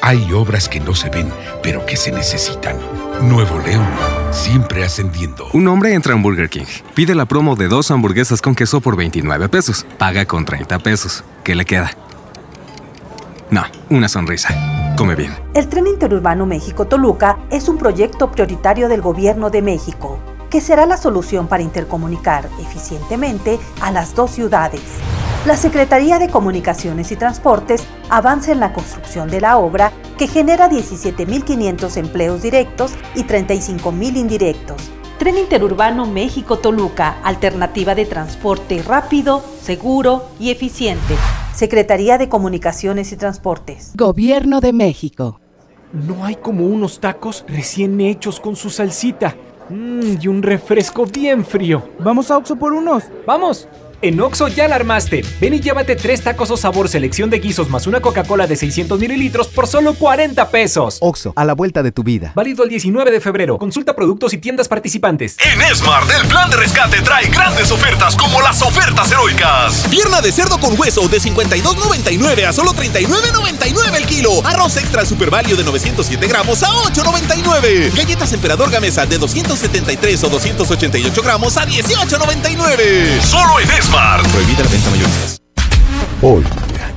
Hay obras que no se ven, pero que se necesitan. Nuevo León, siempre ascendiendo. Un hombre entra a un Burger King, pide la promo de dos hamburguesas con queso por 29 pesos, paga con 30 pesos. ¿Qué le queda? No, una sonrisa. Come bien. El tren interurbano México-Toluca es un proyecto prioritario del Gobierno de México, que será la solución para intercomunicar eficientemente a las dos ciudades. La Secretaría de Comunicaciones y Transportes avanza en la construcción de la obra que genera 17.500 empleos directos y 35.000 indirectos. Tren Interurbano México-Toluca, alternativa de transporte rápido, seguro y eficiente. Secretaría de Comunicaciones y Transportes. Gobierno de México. No hay como unos tacos recién hechos con su salsita. Mmm, y un refresco bien frío. Vamos a Oxo por unos. ¡Vamos! En Oxo ya la armaste. Ven y llévate tres tacos o sabor selección de guisos más una Coca-Cola de 600 mililitros por solo 40 pesos. Oxo, a la vuelta de tu vida. Válido el 19 de febrero. Consulta productos y tiendas participantes. En Smart, el plan de rescate trae grandes ofertas como las ofertas heroicas. Pierna de cerdo con hueso de 52.99 a solo 39.99 el kilo. Arroz extra super value de 907 gramos a 8.99. Galletas emperador gamesa de 273 o 288 gramos a 18.99. Solo en Smart. Prohibida la venta mayoristas. Hoy,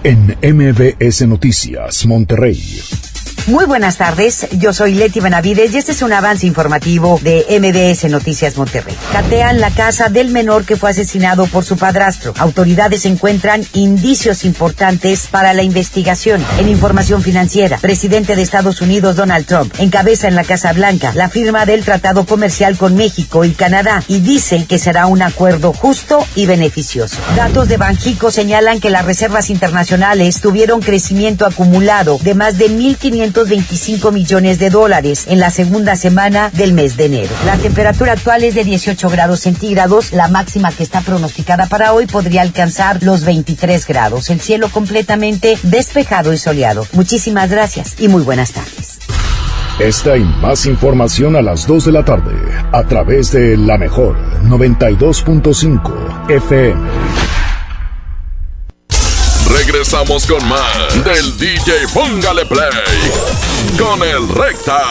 en MBS Noticias, Monterrey. Muy buenas tardes, yo soy Leti Benavides y este es un avance informativo de MBS Noticias Monterrey. Catean la casa del menor que fue asesinado por su padrastro. Autoridades encuentran indicios importantes para la investigación. En información financiera, presidente de Estados Unidos Donald Trump encabeza en la Casa Blanca la firma del Tratado Comercial con México y Canadá y dice que será un acuerdo justo y beneficioso. Datos de Banjico señalan que las reservas internacionales tuvieron crecimiento acumulado de más de 1.500 225 millones de dólares en la segunda semana del mes de enero. La temperatura actual es de 18 grados centígrados. La máxima que está pronosticada para hoy podría alcanzar los 23 grados. El cielo completamente despejado y soleado. Muchísimas gracias y muy buenas tardes. Esta y más información a las 2 de la tarde a través de la mejor 92.5 FM. Regresamos con más del DJ Póngale Play con el Recta.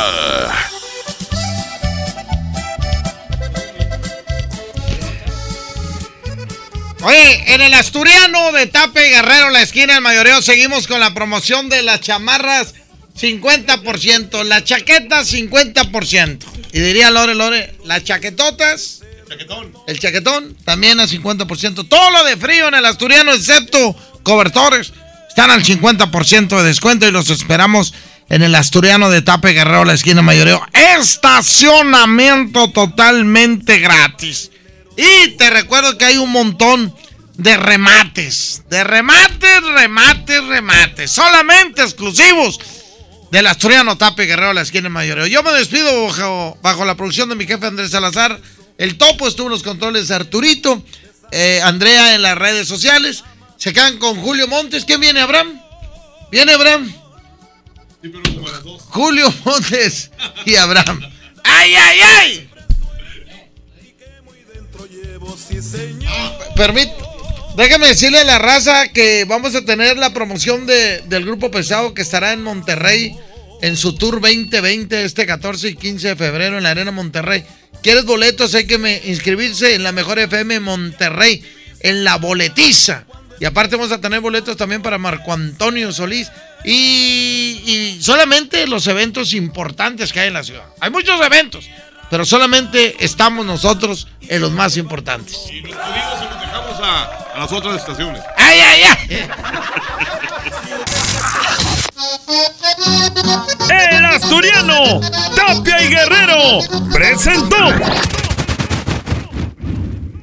Oye, en el Asturiano de Tape Guerrero, la esquina del mayoreo, seguimos con la promoción de las chamarras 50%, las chaquetas 50%. Y diría Lore Lore, las chaquetotas, el chaquetón también a 50%. Todo lo de frío en el Asturiano, excepto cobertores, están al 50% de descuento y los esperamos en el Asturiano de Tape Guerrero, la esquina mayoreo. Estacionamiento totalmente gratis. Y te recuerdo que hay un montón de remates. De remates, remates, remates. Solamente exclusivos del Asturiano Tape Guerrero, la esquina mayoreo. Yo me despido bajo, bajo la producción de mi jefe Andrés Salazar. El topo estuvo en los controles de Arturito. eh, Andrea en las redes sociales. Se quedan con Julio Montes. ¿Quién viene, Abraham? ¿Viene Abraham? Julio Montes y Abraham. ¡Ay, ay, ay! Permit, déjame decirle a la raza que vamos a tener la promoción de- del grupo pesado que estará en Monterrey en su tour 2020 este 14 y 15 de febrero en la Arena Monterrey. ¿Quieres boletos? Hay que me- inscribirse en la Mejor FM Monterrey, en la boletiza. Y aparte vamos a tener boletos también para Marco Antonio Solís. Y, y solamente los eventos importantes que hay en la ciudad. Hay muchos eventos, pero solamente estamos nosotros en los más importantes. Dejamos a, a las otras estaciones. ¡Ay, ay, ay! El Asturiano, Tapia y Guerrero, presentó.